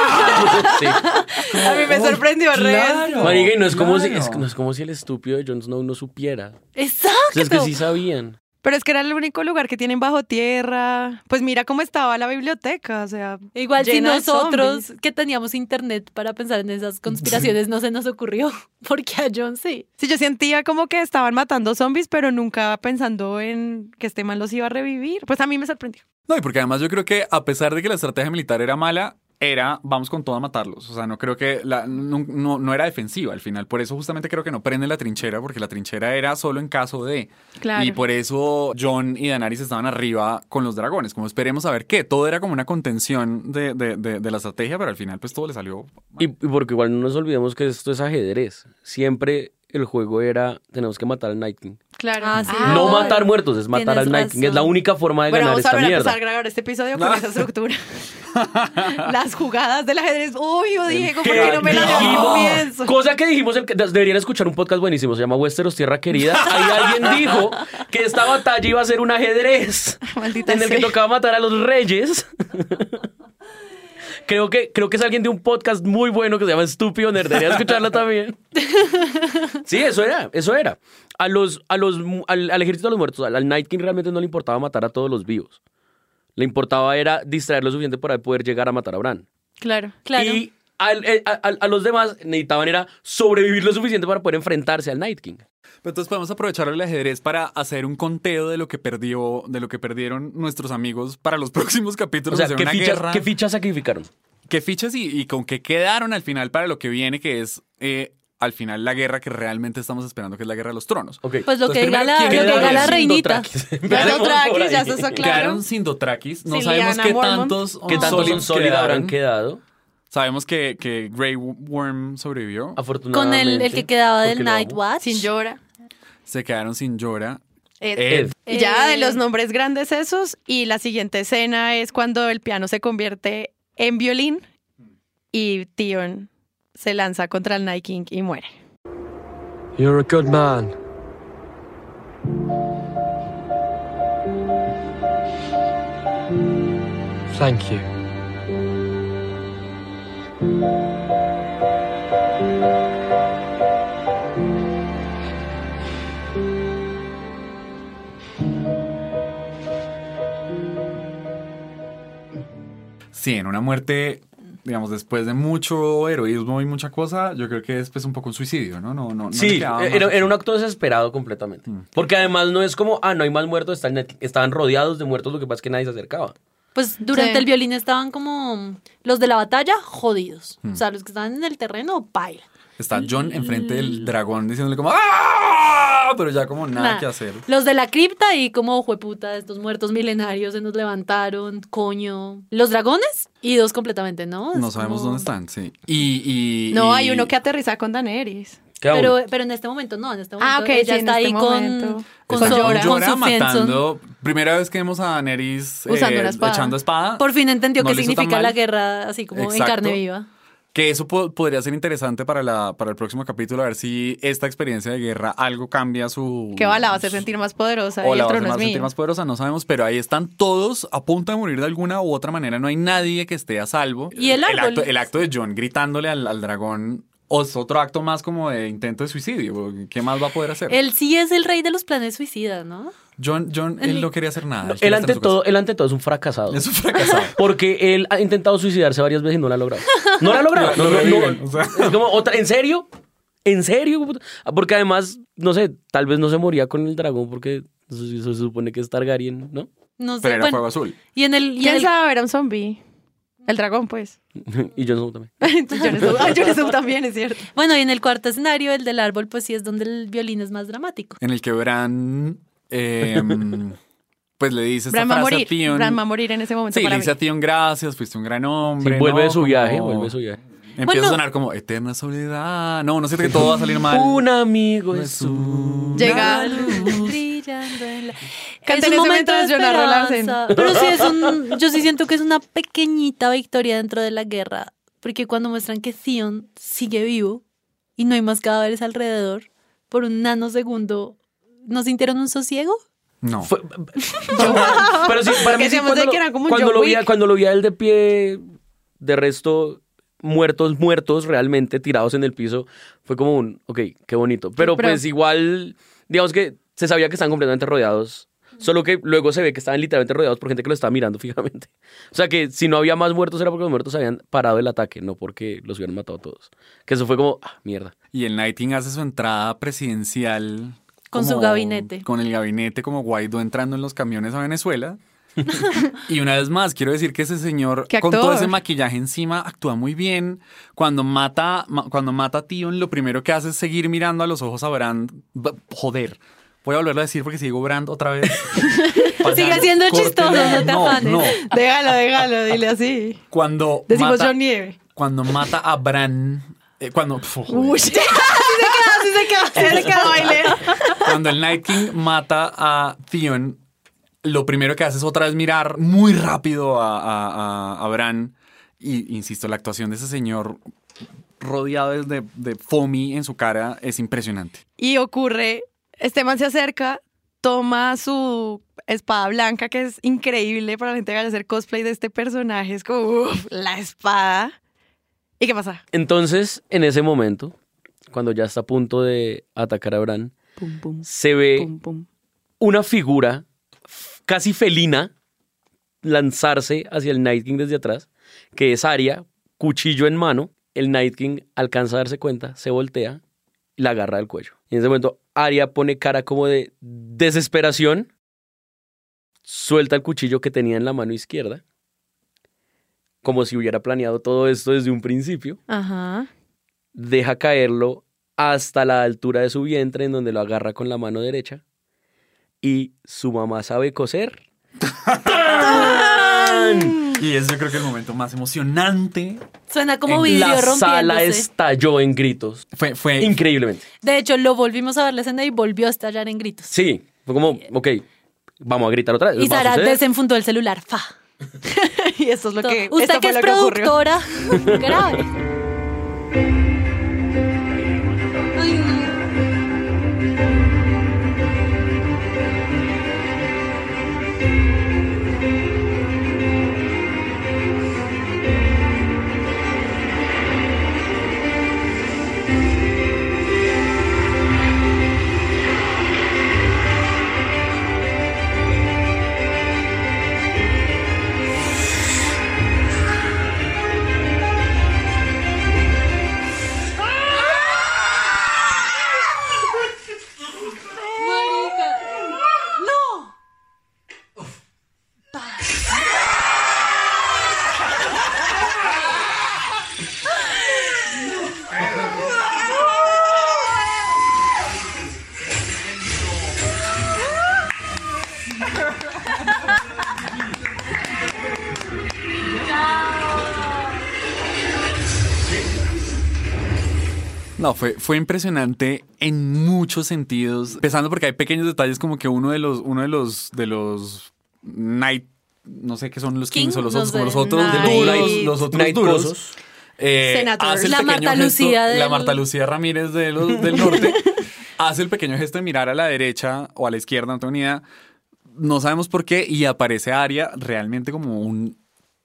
[SPEAKER 3] <laughs>
[SPEAKER 4] Sí. <laughs>
[SPEAKER 2] A mí me
[SPEAKER 3] Ay,
[SPEAKER 2] sorprendió re.
[SPEAKER 3] claro.
[SPEAKER 4] Marica, y no es, como si,
[SPEAKER 3] claro.
[SPEAKER 4] es, no es como si el estúpido de Jon Snow no supiera.
[SPEAKER 1] Exacto.
[SPEAKER 4] O sea, es que sí sabían.
[SPEAKER 2] Pero es que era el único lugar que tienen bajo tierra. Pues mira cómo estaba la biblioteca, o sea.
[SPEAKER 1] Igual si nosotros que teníamos internet para pensar en esas conspiraciones no se nos ocurrió, <laughs> porque a John sí.
[SPEAKER 2] Sí, yo sentía como que estaban matando zombies, pero nunca pensando en que este man los iba a revivir. Pues a mí me sorprendió.
[SPEAKER 3] No, y porque además yo creo que a pesar de que la estrategia militar era mala, era vamos con todo a matarlos. O sea, no creo que la, no, no- no era defensiva al final. Por eso justamente creo que no prende la trinchera, porque la trinchera era solo en caso de.
[SPEAKER 2] Claro.
[SPEAKER 3] Y por eso John y Daenerys estaban arriba con los dragones. Como esperemos a ver qué. Todo era como una contención de, de- de- de la estrategia, pero al final pues todo le salió.
[SPEAKER 4] Y, y porque igual no nos olvidemos que esto es ajedrez. Siempre el juego era, tenemos que matar al Night King.
[SPEAKER 2] Claro.
[SPEAKER 1] Ah, sí.
[SPEAKER 4] No
[SPEAKER 1] Ah,
[SPEAKER 4] matar muertos, es matar al Night King. Es la única forma de
[SPEAKER 2] Bueno,
[SPEAKER 4] ganar
[SPEAKER 2] vamos a
[SPEAKER 4] esta
[SPEAKER 2] a
[SPEAKER 4] mierda.
[SPEAKER 2] empezar a grabar este episodio con esa <laughs> estructura. <laughs> Las jugadas del ajedrez. Uy, yo Diego, ¿por qué no me la dio al
[SPEAKER 4] dijimos?
[SPEAKER 2] comienzo?
[SPEAKER 4] Cosa que dijimos, el que- deberían escuchar un podcast buenísimo, se llama Westeros Tierra Querida. Ahí alguien dijo que esta batalla iba a ser un ajedrez <laughs>
[SPEAKER 2] Maldita
[SPEAKER 4] en el que tocaba matar a los reyes. Creo que, creo que es alguien de un podcast muy bueno que se llama Estúpido Nerd. Debería escucharlo <laughs> también. Sí, eso era, eso era. A los, a los, al, al ejército de los muertos, al, al Night King realmente no le importaba matar a todos los vivos. Le importaba era distraer lo suficiente para poder llegar a matar a Bran.
[SPEAKER 2] Claro.
[SPEAKER 1] Claro.
[SPEAKER 4] Y a, a- a los demás necesitaban era sobrevivir lo suficiente para poder enfrentarse al Night King.
[SPEAKER 3] Pero entonces podemos aprovechar el ajedrez para hacer un conteo de lo que perdió, de lo que perdieron nuestros amigos para los <laughs> próximos
[SPEAKER 4] O
[SPEAKER 3] capítulos.
[SPEAKER 4] sea, ¿qué
[SPEAKER 3] una
[SPEAKER 4] fichas,
[SPEAKER 3] guerra.
[SPEAKER 4] ¿qué fichas sacrificaron?
[SPEAKER 3] ¿Qué fichas y, y con qué quedaron al final para lo que viene, que es eh, al final la guerra que realmente estamos esperando, que es la guerra de los tronos?
[SPEAKER 1] Pues lo
[SPEAKER 3] Entonces,
[SPEAKER 1] que diga la,
[SPEAKER 3] ¿quién
[SPEAKER 1] lo que
[SPEAKER 3] queda
[SPEAKER 1] diga la reinita. <laughs>
[SPEAKER 2] Ya se está claro.
[SPEAKER 3] Quedaron sin Dothrakis. No sabemos qué tantos
[SPEAKER 4] ¿Qué tanto
[SPEAKER 3] Unsullied
[SPEAKER 4] son sólidos habrán
[SPEAKER 3] quedaron.
[SPEAKER 4] quedado?
[SPEAKER 3] Sabemos que, que Grey Worm sobrevivió.
[SPEAKER 1] Con
[SPEAKER 4] Afortunadamente.
[SPEAKER 1] el, el que quedaba del Night. Watch.
[SPEAKER 2] Sin llora.
[SPEAKER 3] Se quedaron sin Llora.
[SPEAKER 2] Ed.
[SPEAKER 3] Ed.
[SPEAKER 2] Ya de los nombres grandes esos. Y la siguiente escena es cuando el piano se convierte en violín y Tion se lanza contra el Night King y muere.
[SPEAKER 8] You're a good man. Thank you.
[SPEAKER 3] Sí, en una muerte, digamos, después de mucho heroísmo y mucha cosa, yo creo que es pues un poco un suicidio, ¿no? No, no, no
[SPEAKER 4] Sí, era, un acto desesperado completamente. Porque además no es como, ah, no hay más muertos, están, estaban rodeados de muertos, lo que pasa es que nadie se acercaba.
[SPEAKER 1] Pues durante
[SPEAKER 2] Sí.
[SPEAKER 1] el violín estaban como los de la batalla jodidos. O sea, los que estaban en el terreno, paila.
[SPEAKER 3] Está John enfrente del dragón diciéndole como ¡Ah! Pero ya como nada que hacer.
[SPEAKER 1] Los de la cripta y como jueputa, estos muertos milenarios se nos levantaron, coño. Los dragones idos completamente, ¿no?
[SPEAKER 3] No sabemos
[SPEAKER 1] como-
[SPEAKER 3] dónde están, sí. Y, y-
[SPEAKER 2] No,
[SPEAKER 3] y-
[SPEAKER 2] hay uno que aterriza con Daenerys.
[SPEAKER 1] Pero, pero en este momento no, en este momento
[SPEAKER 2] Ah, ok,
[SPEAKER 1] ella
[SPEAKER 2] sí, en
[SPEAKER 1] está
[SPEAKER 2] este
[SPEAKER 1] ahí
[SPEAKER 2] momento.
[SPEAKER 1] con, con,
[SPEAKER 3] con
[SPEAKER 1] su
[SPEAKER 3] matando. Primera vez que vemos a Daenerys eh,
[SPEAKER 2] Usando una espada.
[SPEAKER 3] echando espada.
[SPEAKER 1] Por fin entendió
[SPEAKER 3] No
[SPEAKER 1] qué significa la guerra así como en
[SPEAKER 3] Exacto.
[SPEAKER 1] carne viva.
[SPEAKER 3] Que eso po- podría ser interesante para, la, para el próximo capítulo, a ver si esta experiencia de guerra algo cambia su...
[SPEAKER 2] Que va la va a hacer sentir más poderosa
[SPEAKER 3] O
[SPEAKER 2] y
[SPEAKER 3] la
[SPEAKER 2] el
[SPEAKER 3] va a hacer sentir más poderosa, no sabemos, pero ahí están todos a punto de morir de alguna u otra manera. No hay nadie que esté a salvo.
[SPEAKER 1] Y el árbol.
[SPEAKER 3] acto, el acto de John gritándole al, al dragón o es otro acto más como de intento de suicidio. ¿Qué más va a poder hacer?
[SPEAKER 1] Él sí es el rey de los planes suicidas, ¿no?
[SPEAKER 3] John, John, él no quería hacer nada. Él
[SPEAKER 4] ante todo, él ante todo es un fracasado.
[SPEAKER 3] casa. Es un fracasado. <laughs>
[SPEAKER 4] Porque él ha intentado suicidarse varias veces y no lo ha logrado. No lo ha logrado.
[SPEAKER 3] Lo <laughs>
[SPEAKER 4] No, no,
[SPEAKER 3] reviven, o sea.
[SPEAKER 4] Es como otra. ¿En serio? ¿En serio? Porque además, no sé, tal vez no se moría con el dragón porque eso, eso se supone que es Targaryen, ¿no?
[SPEAKER 1] No sé.
[SPEAKER 3] Pero era
[SPEAKER 1] bueno,
[SPEAKER 3] fuego azul.
[SPEAKER 1] y en el, y en
[SPEAKER 2] ¿Quién
[SPEAKER 1] el-
[SPEAKER 2] sabe? Era un zombie. El dragón, pues. <laughs>
[SPEAKER 4] y Jon Snow también.
[SPEAKER 2] Entonces, Jon Snow- Ah, Jon Snow también, es cierto.
[SPEAKER 1] bueno, y en el cuarto escenario, el del árbol, pues sí es donde el violín es más dramático.
[SPEAKER 3] En el que Bran, eh, <laughs> pues le dice esta
[SPEAKER 2] Bran va a
[SPEAKER 3] frase
[SPEAKER 2] morir.
[SPEAKER 3] a Tion.
[SPEAKER 2] Bran va a morir en ese momento
[SPEAKER 3] Sí,
[SPEAKER 2] para
[SPEAKER 3] le
[SPEAKER 2] mí.
[SPEAKER 3] dice a Tion, gracias, fuiste un gran
[SPEAKER 4] Sí,
[SPEAKER 3] hombre.
[SPEAKER 4] vuelve
[SPEAKER 3] ¿no?
[SPEAKER 4] de su
[SPEAKER 3] Como-
[SPEAKER 4] viaje, vuelve de su viaje.
[SPEAKER 3] Empieza
[SPEAKER 1] Bueno.
[SPEAKER 3] a sonar como eterna soledad. No, no sé que todo va a salir mal.
[SPEAKER 4] Un amigo es un...
[SPEAKER 2] Llega.
[SPEAKER 1] Brillando en la-
[SPEAKER 2] Canten
[SPEAKER 1] Es un
[SPEAKER 2] ese
[SPEAKER 1] momento de
[SPEAKER 2] mientras
[SPEAKER 1] esperanza. Pero sí es un, yo sí siento que es una pequeñita victoria dentro de la guerra, porque cuando muestran que Theon sigue vivo y no hay más cadáveres alrededor, por un nanosegundo, ¿no sintieron un sosiego?
[SPEAKER 3] No.
[SPEAKER 4] Fue- <laughs> pero sí, para mí sí, cuando,
[SPEAKER 2] que era como un
[SPEAKER 4] cuando
[SPEAKER 2] John
[SPEAKER 4] lo vi,
[SPEAKER 2] Wick.
[SPEAKER 4] cuando lo vi a él de pie, de resto, muertos, muertos, realmente tirados en el piso, fue como un, ok, qué bonito. Pero,
[SPEAKER 2] Pero-
[SPEAKER 4] pues igual, digamos que se sabía que estaban completamente rodeados. Solo que luego se ve que estaban literalmente rodeados por gente que lo estaba mirando fijamente. O sea que si no había más muertos era porque los muertos habían parado el ataque, no porque los hubieran matado a todos. Que eso fue como, ah, mierda.
[SPEAKER 3] Y el Nighting hace su entrada presidencial.
[SPEAKER 1] Con su gabinete.
[SPEAKER 3] Con el gabinete como Guaidó entrando en los camiones a Venezuela. <laughs> y una vez más, quiero decir que ese señor,
[SPEAKER 2] ¡Qué
[SPEAKER 3] con todo ese maquillaje encima, actúa muy bien. Cuando mata, ma- cuando mata a Tion, lo primero que hace es seguir mirando a los ojos a Brand. Joder. Voy a volverlo a decir porque si digo Brand otra vez. <laughs>
[SPEAKER 1] Sigue siendo chistoso, no te afanes.
[SPEAKER 3] no.
[SPEAKER 2] Déjalo, déjalo, dile así.
[SPEAKER 3] Cuando
[SPEAKER 2] Decimos
[SPEAKER 3] mata,
[SPEAKER 2] John Nieve.
[SPEAKER 3] cuando mata a Bran, eh, cuando
[SPEAKER 2] Uy, <laughs> se quedó baile.
[SPEAKER 3] Cuando el Night King mata a Theon, lo primero que hace es otra vez mirar muy rápido a, a, a- a Bran. Y insisto, la actuación de ese señor rodeado de, de foamy en su cara es impresionante.
[SPEAKER 2] Y ocurre, este man se acerca, toma su espada blanca, que es increíble para la gente que vaya a hacer cosplay de este personaje. Es como, uff, la espada. ¿Y qué pasa?
[SPEAKER 4] Entonces, en ese momento, cuando ya está a punto de atacar a Bran,
[SPEAKER 2] Pum, pum,
[SPEAKER 4] se ve
[SPEAKER 2] pum,
[SPEAKER 4] una figura casi felina lanzarse hacia el Night King desde atrás, que es Arya, cuchillo en mano. El Night King alcanza a darse cuenta, se voltea y la agarra del cuello. Y en ese momento Arya pone cara como de desesperación, suelta el cuchillo que tenía en la mano izquierda, como si hubiera planeado todo esto desde un principio
[SPEAKER 2] Ajá.
[SPEAKER 4] Deja caerlo hasta la altura de su vientre, en donde lo agarra con la mano derecha. Y su mamá sabe coser.
[SPEAKER 3] Y es yo creo que el momento más emocionante
[SPEAKER 1] Suena como
[SPEAKER 3] En
[SPEAKER 1] vidrio
[SPEAKER 4] La sala estalló en gritos.
[SPEAKER 3] fue, fue
[SPEAKER 4] Increíblemente.
[SPEAKER 1] De hecho, lo volvimos a ver la escena y volvió a estallar en gritos.
[SPEAKER 4] Sí, fue como, ok, vamos a gritar otra vez.
[SPEAKER 1] Y
[SPEAKER 4] ¿va a
[SPEAKER 1] Sara desenfundó el celular. Fa. <laughs>
[SPEAKER 2] Y esto es lo que.
[SPEAKER 1] Usted que es productora, <laughs> grave.
[SPEAKER 3] No, fue, fue impresionante en muchos sentidos. Empezando porque hay pequeños detalles como que uno de los, uno de los, de los Night, no sé qué son los
[SPEAKER 1] King,
[SPEAKER 3] Kings o los otros, como los otros
[SPEAKER 2] Night-
[SPEAKER 3] duros, los otros
[SPEAKER 4] Night
[SPEAKER 3] duros.
[SPEAKER 4] cosos.
[SPEAKER 3] eh, hace el
[SPEAKER 1] La
[SPEAKER 3] pequeño
[SPEAKER 1] Marta
[SPEAKER 3] gesto-
[SPEAKER 1] Lucía
[SPEAKER 3] La
[SPEAKER 1] del-
[SPEAKER 3] Marta Lucía Ramírez de los- del norte <laughs> hace el pequeño gesto de mirar a la derecha o a la izquierda, no tengo ni idea. No sabemos por qué y aparece Aria realmente como un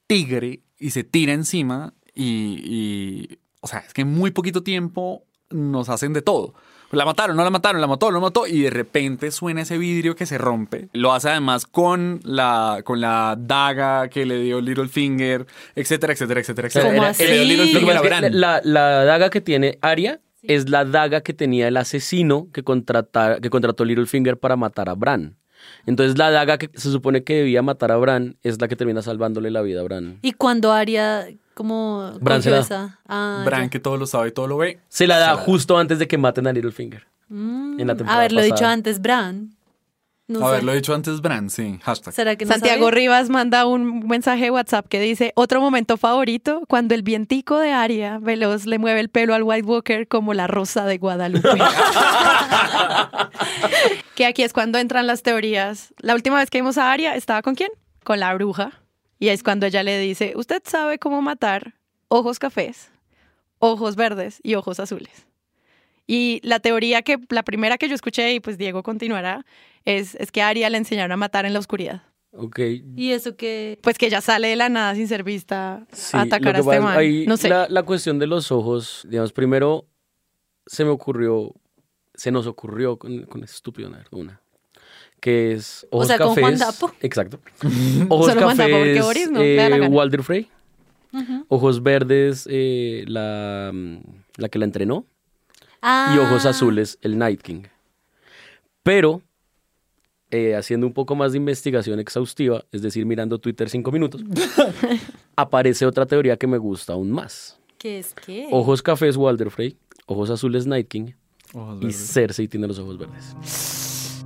[SPEAKER 3] tigre y se tira encima y, y, o sea, es que en muy poquito tiempo nos hacen de todo. La mataron, no la mataron, la mató, lo mató y de repente suena ese vidrio que se rompe. Lo hace además con la, con la daga que le dio Littlefinger, etcétera, etcétera, etcétera, etcétera.
[SPEAKER 4] La, la daga que tiene Arya es la daga que tenía el asesino que, contrata- que contrató Littlefinger para matar a Bran. Entonces la daga que se supone que debía matar a Bran es la que termina salvándole la vida a Bran.
[SPEAKER 1] Y cuando Aria, como
[SPEAKER 4] Bran se la-.
[SPEAKER 1] Ah,
[SPEAKER 3] Bran
[SPEAKER 1] ya.
[SPEAKER 3] que todo lo sabe y todo lo ve.
[SPEAKER 4] Se la da
[SPEAKER 3] Se la da.
[SPEAKER 4] justo antes de que maten a Littlefinger.
[SPEAKER 1] Mm,
[SPEAKER 4] en la temporada
[SPEAKER 1] Haberlo dicho
[SPEAKER 4] pasada.
[SPEAKER 1] antes, Bran. No sé.
[SPEAKER 3] Haberlo dicho antes Bran, sí, hashtag.
[SPEAKER 1] ¿Será que no
[SPEAKER 2] Santiago? Rivas manda un mensaje de WhatsApp que dice, otro momento favorito, cuando el vientico de Aria veloz le mueve el pelo al White Walker como la rosa de Guadalupe. <laughs> <laughs> que aquí es cuando entran las teorías. La última vez que vimos a Aria, ¿estaba con quién? Con la bruja. Y es cuando ella le dice, usted sabe cómo matar ojos cafés, ojos verdes y ojos azules. Y la teoría que, la primera que yo escuché, y pues Diego continuará, es, es que a Aria le enseñaron a matar en la oscuridad.
[SPEAKER 4] Ok.
[SPEAKER 1] Y eso que...
[SPEAKER 2] Pues que ella sale de la nada sin ser vista
[SPEAKER 4] Sí,
[SPEAKER 2] a atacar a este man.
[SPEAKER 4] ahí
[SPEAKER 2] no sé.
[SPEAKER 4] La, la cuestión de los ojos, digamos, primero se me ocurrió, se nos ocurrió con, con ese estúpido nerd, una, que es ojos
[SPEAKER 1] sea, con
[SPEAKER 4] cafés. <laughs>
[SPEAKER 1] Juan Dapo.
[SPEAKER 4] Exacto. ojos
[SPEAKER 2] Solo Dapo,
[SPEAKER 4] cafés,
[SPEAKER 2] Boris no
[SPEAKER 4] eh,
[SPEAKER 2] gana.
[SPEAKER 4] Walter Frey. Ojos verdes, eh, la, la que la entrenó.
[SPEAKER 1] Ah,
[SPEAKER 4] Y ojos azules, el Night King. Pero, eh, haciendo un poco más de investigación exhaustiva, es decir, mirando Twitter cinco minutos, <laughs> aparece otra teoría que me gusta aún más.
[SPEAKER 1] ¿Qué es qué?
[SPEAKER 4] Ojos cafés Walter Frey, ojos azules Night King
[SPEAKER 3] Ojos
[SPEAKER 4] y
[SPEAKER 3] verdes.
[SPEAKER 4] Cersei tiene los ojos verdes.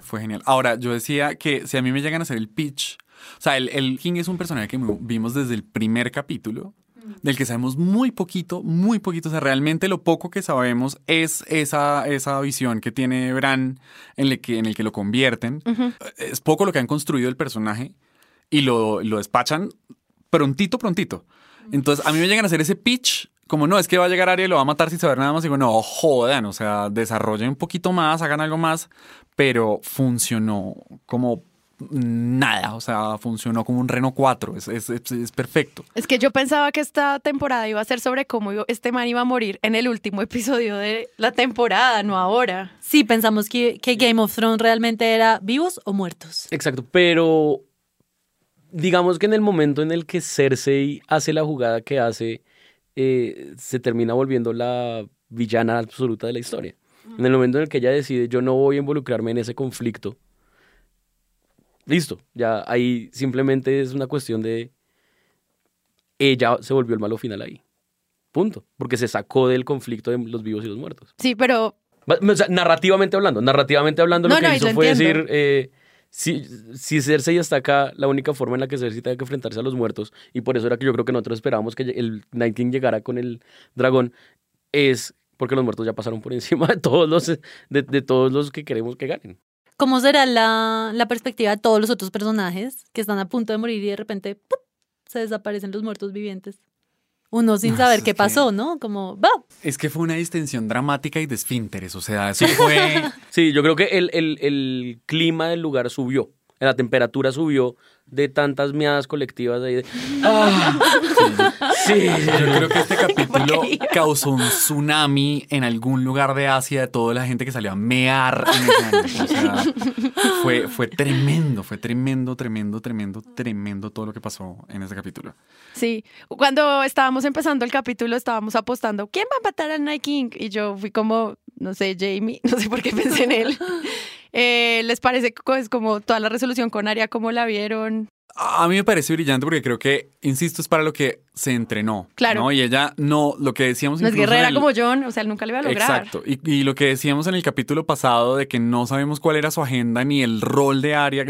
[SPEAKER 3] Fue genial. Ahora, yo decía que si a mí me llegan a hacer el pitch, o sea, el, el King es un personaje que vimos desde el primer capítulo, del que sabemos muy poquito, muy poquito. O sea, realmente lo poco que sabemos es esa, esa visión que tiene Bran en el que, en el que lo convierten. Es poco lo que han construido el personaje y lo, lo despachan prontito, prontito. Entonces, a mí me llegan a hacer ese pitch como no, es que va a llegar Arya y lo va a matar sin saber nada más. Y digo, no, jodan, o sea, desarrollen un poquito más, hagan algo más, pero funcionó como nada, o sea, funcionó como un Reno 4, es, es, es, perfecto.
[SPEAKER 2] Es que yo pensaba que esta temporada iba a ser sobre cómo este man iba a morir en el último episodio de la temporada, no ahora.
[SPEAKER 1] Sí, pensamos que, que Game of Thrones realmente era vivos o muertos.
[SPEAKER 4] Exacto, pero digamos que en el momento en el que Cersei hace la jugada que hace, eh, se termina volviendo la villana absoluta de la historia. En el momento en el que ella decide, yo no voy a involucrarme en ese conflicto, listo, ya ahí simplemente es una cuestión de ella se volvió el malo final ahí. Punto. Porque se sacó del conflicto de los vivos y los muertos.
[SPEAKER 2] Sí, pero.
[SPEAKER 4] narrativamente hablando, narrativamente hablando, lo que hizo fue decir. Eh, si, si Cersei está acá, la única forma en la que Cersei tenga que enfrentarse a los muertos, y por eso era que yo creo que nosotros esperábamos que el Night King llegara con el dragón, es porque los muertos ya pasaron por <laughs> encima de todos los, de todos los que queremos que ganen.
[SPEAKER 1] ¿Cómo será la, la, perspectiva de todos los otros personajes que están a punto de morir y de repente se desaparecen los muertos vivientes? Uno sin saber qué pasó, ¿no? Como, va.
[SPEAKER 3] Es que fue una distensión dramática y de esfínteres, o sea, eso fue... <laughs>
[SPEAKER 4] sí, yo creo que el, el, el clima del lugar subió, la temperatura subió de tantas miadas colectivas ahí de... ¡Ah!
[SPEAKER 3] Sí, yo creo que este <laughs> capítulo causó un tsunami en algún lugar de Asia de toda la gente que salió a mear en ese O sea, fue, fue tremendo, fue tremendo, tremendo, tremendo, tremendo todo lo que pasó en ese capítulo.
[SPEAKER 2] Sí, cuando estábamos empezando el capítulo estábamos apostando, ¿quién va a matar a Night King? Y yo fui como, no sé, Jamie, <laughs> no sé por qué pensé en él. <laughs> Eh, ¿Les parece pues, como toda la resolución con Aria, cómo la vieron?
[SPEAKER 3] A mí me parece brillante porque creo que, insisto, es para lo que se entrenó. Claro. ¿no? Y ella no, lo que decíamos.
[SPEAKER 2] No es guerrera como John, o sea, nunca le iba a lograr.
[SPEAKER 3] Exacto. Y, lo que decíamos en el capítulo pasado de que no sabemos cuál era su agenda ni el rol de Aria,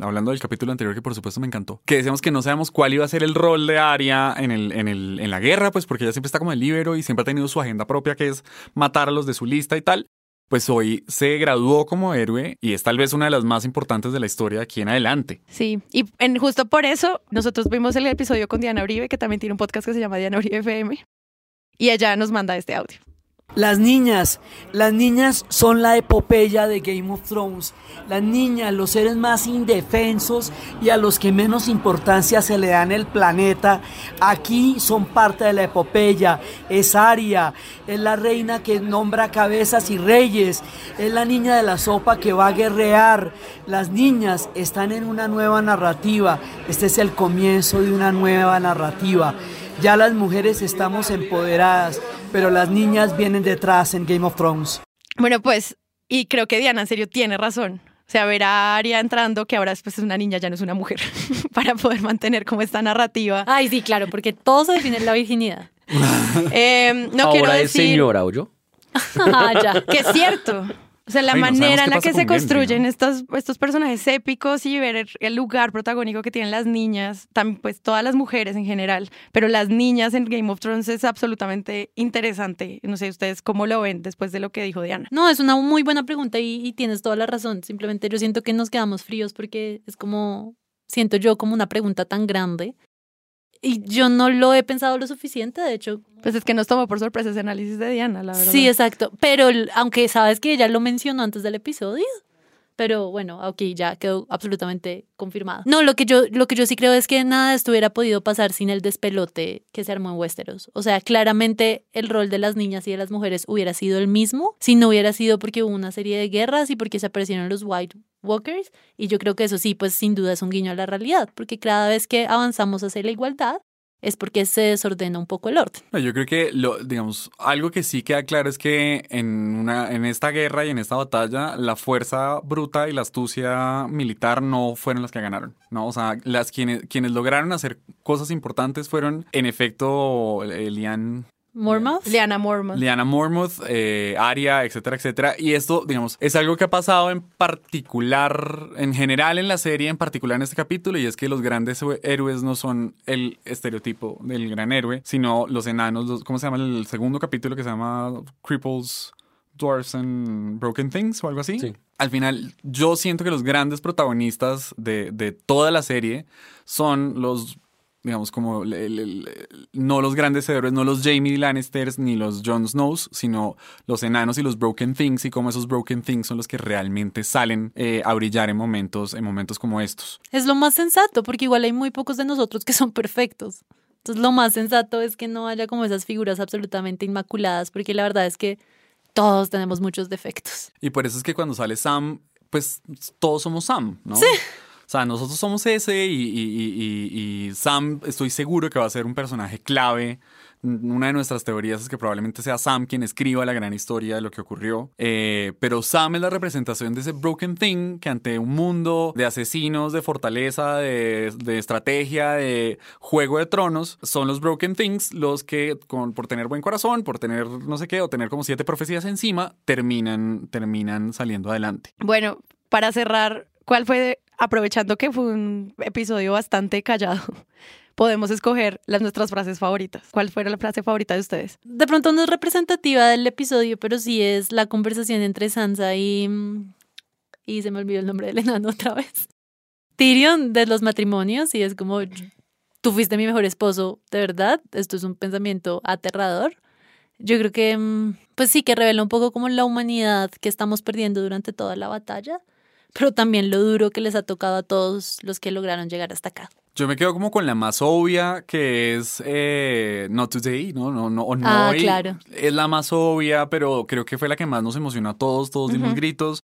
[SPEAKER 3] hablando del capítulo anterior que por supuesto me encantó, que decíamos que no sabemos cuál iba a ser el rol de Aria en, el, en, el, en la guerra, pues porque ella siempre está como el libero y siempre ha tenido su agenda propia que es matar a los de su lista y tal pues hoy se graduó como héroe y es tal vez una de las más importantes de la historia de aquí en adelante.
[SPEAKER 2] Sí, y en, justo por eso nosotros vimos el episodio con Diana Uribe, que también tiene un podcast que se llama Diana Uribe FM, y ella nos manda este audio.
[SPEAKER 9] Las niñas, las niñas son la epopeya de Game of Thrones. Las niñas, los seres más indefensos y a los que menos importancia se le da en el planeta, aquí son parte de la epopeya. Es Aria, es la reina que nombra cabezas y reyes, es la niña de la sopa que va a guerrear. Las niñas están en una nueva narrativa. Este es el comienzo de una nueva narrativa. Ya las mujeres estamos empoderadas, pero las niñas vienen detrás en Game of Thrones.
[SPEAKER 2] Bueno, pues, y creo que Diana en serio tiene razón. O sea, ver a Aria entrando, que ahora después es una niña, ya no es una mujer, <laughs> para poder mantener como esta narrativa.
[SPEAKER 1] Ay, sí, claro, porque todo se define en la virginidad. <laughs>
[SPEAKER 2] eh, no
[SPEAKER 4] ahora
[SPEAKER 2] quiero
[SPEAKER 4] es señora, ¿o yo? <laughs>
[SPEAKER 1] ah, ya.
[SPEAKER 2] Que es cierto. O sea, la manera en la que se construyen estos, estos personajes épicos y ver el lugar protagónico que tienen las niñas, también pues todas las mujeres en general, pero las niñas en Game of Thrones es absolutamente interesante. No sé ustedes cómo lo ven después de lo que dijo Diana.
[SPEAKER 1] No, es una muy buena pregunta y, y tienes toda la razón. Simplemente yo siento que nos quedamos fríos porque es como, siento yo como una pregunta tan grande y yo no lo he pensado lo suficiente, de hecho.
[SPEAKER 2] Pues es que nos tomó por sorpresa ese análisis de Diana, la verdad.
[SPEAKER 1] Sí, exacto. Pero aunque sabes que ella lo mencionó antes del episodio, pero bueno, ok, ya quedó absolutamente confirmado. No, lo que yo, lo que yo sí creo es que nada de esto hubiera podido pasar sin el despelote que se armó en Westeros. O sea, claramente el rol de las niñas y de las mujeres hubiera sido el mismo si no hubiera sido porque hubo una serie de guerras y porque se aparecieron los White Walkers. Y yo creo que eso sí, pues sin duda es un guiño a la realidad, porque cada vez que avanzamos hacia la igualdad, es porque se desordena un poco el orden.
[SPEAKER 3] yo creo que, lo, digamos, algo que sí queda claro es que en, una, en esta guerra y en esta batalla, la fuerza bruta y la astucia militar no fueron las que ganaron, ¿no? O sea, las quienes, quienes lograron hacer cosas importantes fueron, en efecto, Elian
[SPEAKER 1] Mormouth.
[SPEAKER 2] Liana Mormont.
[SPEAKER 3] Liana Mormouth, eh, Arya, etcétera, etcétera. Y esto, digamos, es algo que ha pasado en particular, en general en la serie, en particular en este capítulo, y es que los grandes héroes no son el estereotipo del gran héroe, sino los enanos, los- ¿cómo se llama el segundo capítulo que se llama Cripples? Dwarfs and Broken Things o algo así.
[SPEAKER 4] Sí.
[SPEAKER 3] Al final, yo siento que los grandes protagonistas de, de toda la serie son los, digamos, como el- el- el- no los grandes héroes, no los Jamie Lannisters ni los Jon Snows, sino los enanos y los Broken Things y cómo esos Broken Things son los que realmente salen eh, a brillar en momentos, en momentos como estos.
[SPEAKER 1] Es lo más sensato, porque igual hay muy pocos de nosotros que son perfectos. Entonces lo más sensato es que no haya como esas figuras absolutamente inmaculadas, porque la verdad es que todos tenemos muchos defectos.
[SPEAKER 3] Y por eso es que cuando sale Sam, pues todos somos Sam, ¿no? Sí. O sea, nosotros somos ese y, y- y- y- Sam estoy seguro que va a ser un personaje clave. Una de nuestras teorías es que probablemente sea Sam quien escriba la gran historia de lo que ocurrió. Eh, pero Sam es la representación de ese broken thing que ante un mundo de asesinos, de fortaleza, de, de estrategia, de juego de tronos, son los broken things los que con, por tener buen corazón, por tener no sé qué, o tener como siete profecías encima, terminan, terminan saliendo adelante.
[SPEAKER 2] Bueno, para cerrar, ¿cuál fue, aprovechando que fue un episodio bastante callado, <laughs> podemos escoger las nuestras frases favoritas? ¿Cuál fue la frase favorita de ustedes?
[SPEAKER 1] De pronto no es representativa del episodio, pero sí es la conversación entre Sansa y... Y se me olvidó el nombre del enano otra vez. Tyrion de los matrimonios y es como, tú fuiste mi mejor esposo, de verdad, esto es un pensamiento aterrador. Yo creo que, mm, pues sí, que revela un poco como la humanidad que estamos perdiendo durante toda la batalla, pero también lo duro que les ha tocado a todos los que lograron llegar hasta acá.
[SPEAKER 3] Yo me quedo como con la más obvia, que es eh, Not Today, ¿no? No, no, o no
[SPEAKER 1] Ah,
[SPEAKER 3] hoy.
[SPEAKER 1] claro.
[SPEAKER 3] Es la más obvia, pero creo que fue la que más nos emocionó a todos, todos dimos gritos.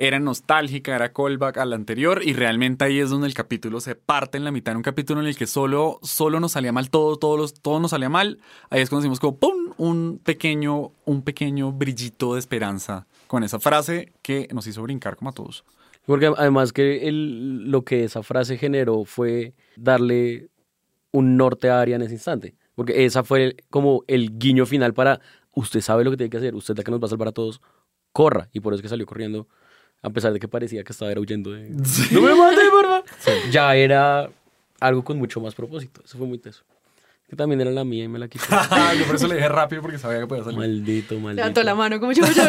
[SPEAKER 3] Era nostálgica, era callback a la anterior y realmente ahí es donde el capítulo se parte en la mitad, en un capítulo en el que solo, solo nos salía mal todo, todos los, todo nos salía mal. Ahí es cuando decimos como ¡pum! un pequeño, un pequeño brillito de esperanza con esa frase que nos hizo brincar como a todos.
[SPEAKER 4] Porque además que el- lo que esa frase generó fue darle un norte a Aria en ese instante. Porque esa fue como el guiño final para usted sabe lo que tiene que hacer, usted es la que nos va a salvar a todos, corra. Y por eso es que salió corriendo, a pesar de que parecía que estaba era huyendo de... <laughs> ¡No me mate, porfa! <laughs> Ya era algo con mucho más propósito. Eso fue muy teso. Que también era la mía y me la quitó. <laughs>
[SPEAKER 3] Yo por eso le dije rápido porque sabía que podía salir.
[SPEAKER 4] maldito, maldito.
[SPEAKER 2] Levantó la mano como yo, yo, yo.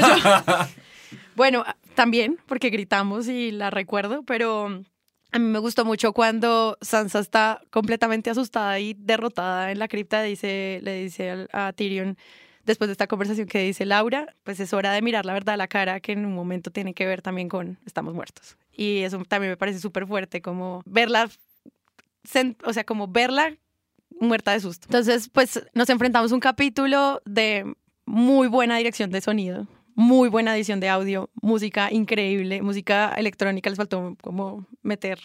[SPEAKER 2] Bueno, también, porque gritamos y la recuerdo, pero a mí me gustó mucho cuando Sansa está completamente asustada y derrotada en la cripta, dice, le dice a Tyrion, después de esta conversación que dice Laura, pues es hora de mirar la verdad a la cara, que en un momento tiene que ver también con estamos muertos. Y eso también me parece súper fuerte, como verla, o sea, como verla muerta de susto. Entonces, pues nos enfrentamos a un capítulo de muy buena dirección de sonido, muy buena edición de audio, música increíble, música electrónica, les faltó como meter,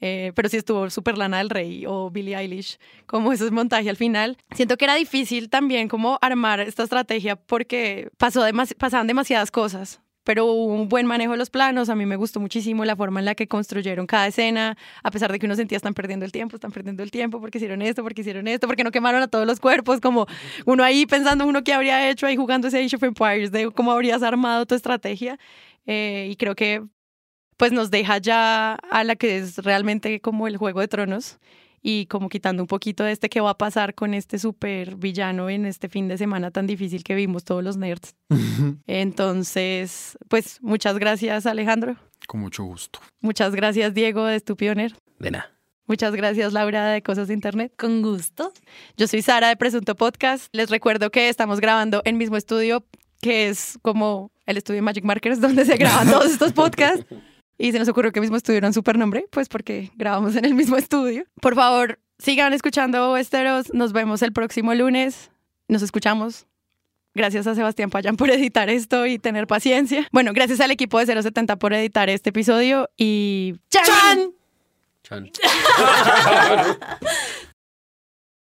[SPEAKER 2] eh, pero sí estuvo súper Lana del Rey o Billie Eilish, como ese montaje al final. Siento que era difícil también como armar esta estrategia porque pasó demas- pasaban demasiadas cosas. Pero un buen manejo de los planos, a mí me gustó muchísimo la forma en la que construyeron cada escena, a pesar de que uno sentía están perdiendo el tiempo, están perdiendo el tiempo porque hicieron esto, porque hicieron esto, porque no quemaron a todos los cuerpos, como uno ahí pensando uno qué habría hecho ahí jugando ese Age of Empires, de cómo habrías armado tu estrategia. Eh, y creo que pues nos deja ya a la que es realmente como el Juego de Tronos y como quitando un poquito de este qué va a pasar con este super villano en este fin de semana tan difícil que vimos todos los nerds. Entonces, pues muchas gracias Alejandro,
[SPEAKER 3] Con mucho gusto.
[SPEAKER 2] muchas gracias Diego de Estúpido Nerd,
[SPEAKER 4] De nada.
[SPEAKER 2] muchas gracias Laura de Cosas de Internet.
[SPEAKER 1] Con gusto.
[SPEAKER 2] Yo soy Sara de Presunto Podcast. Les recuerdo que estamos grabando en mismo estudio, que es como el estudio Magic Markers, <laughs> donde se graban todos estos podcasts. Y se nos ocurrió que el mismo estudio era un super nombre, pues porque grabamos en el mismo estudio. Por favor, sigan escuchando Westeros. Nos vemos el próximo lunes. Nos escuchamos. Gracias a Sebastián Payán por editar esto y tener paciencia. Bueno, gracias al equipo de 070 por editar este episodio y ¡Chan!
[SPEAKER 4] Chan. <laughs>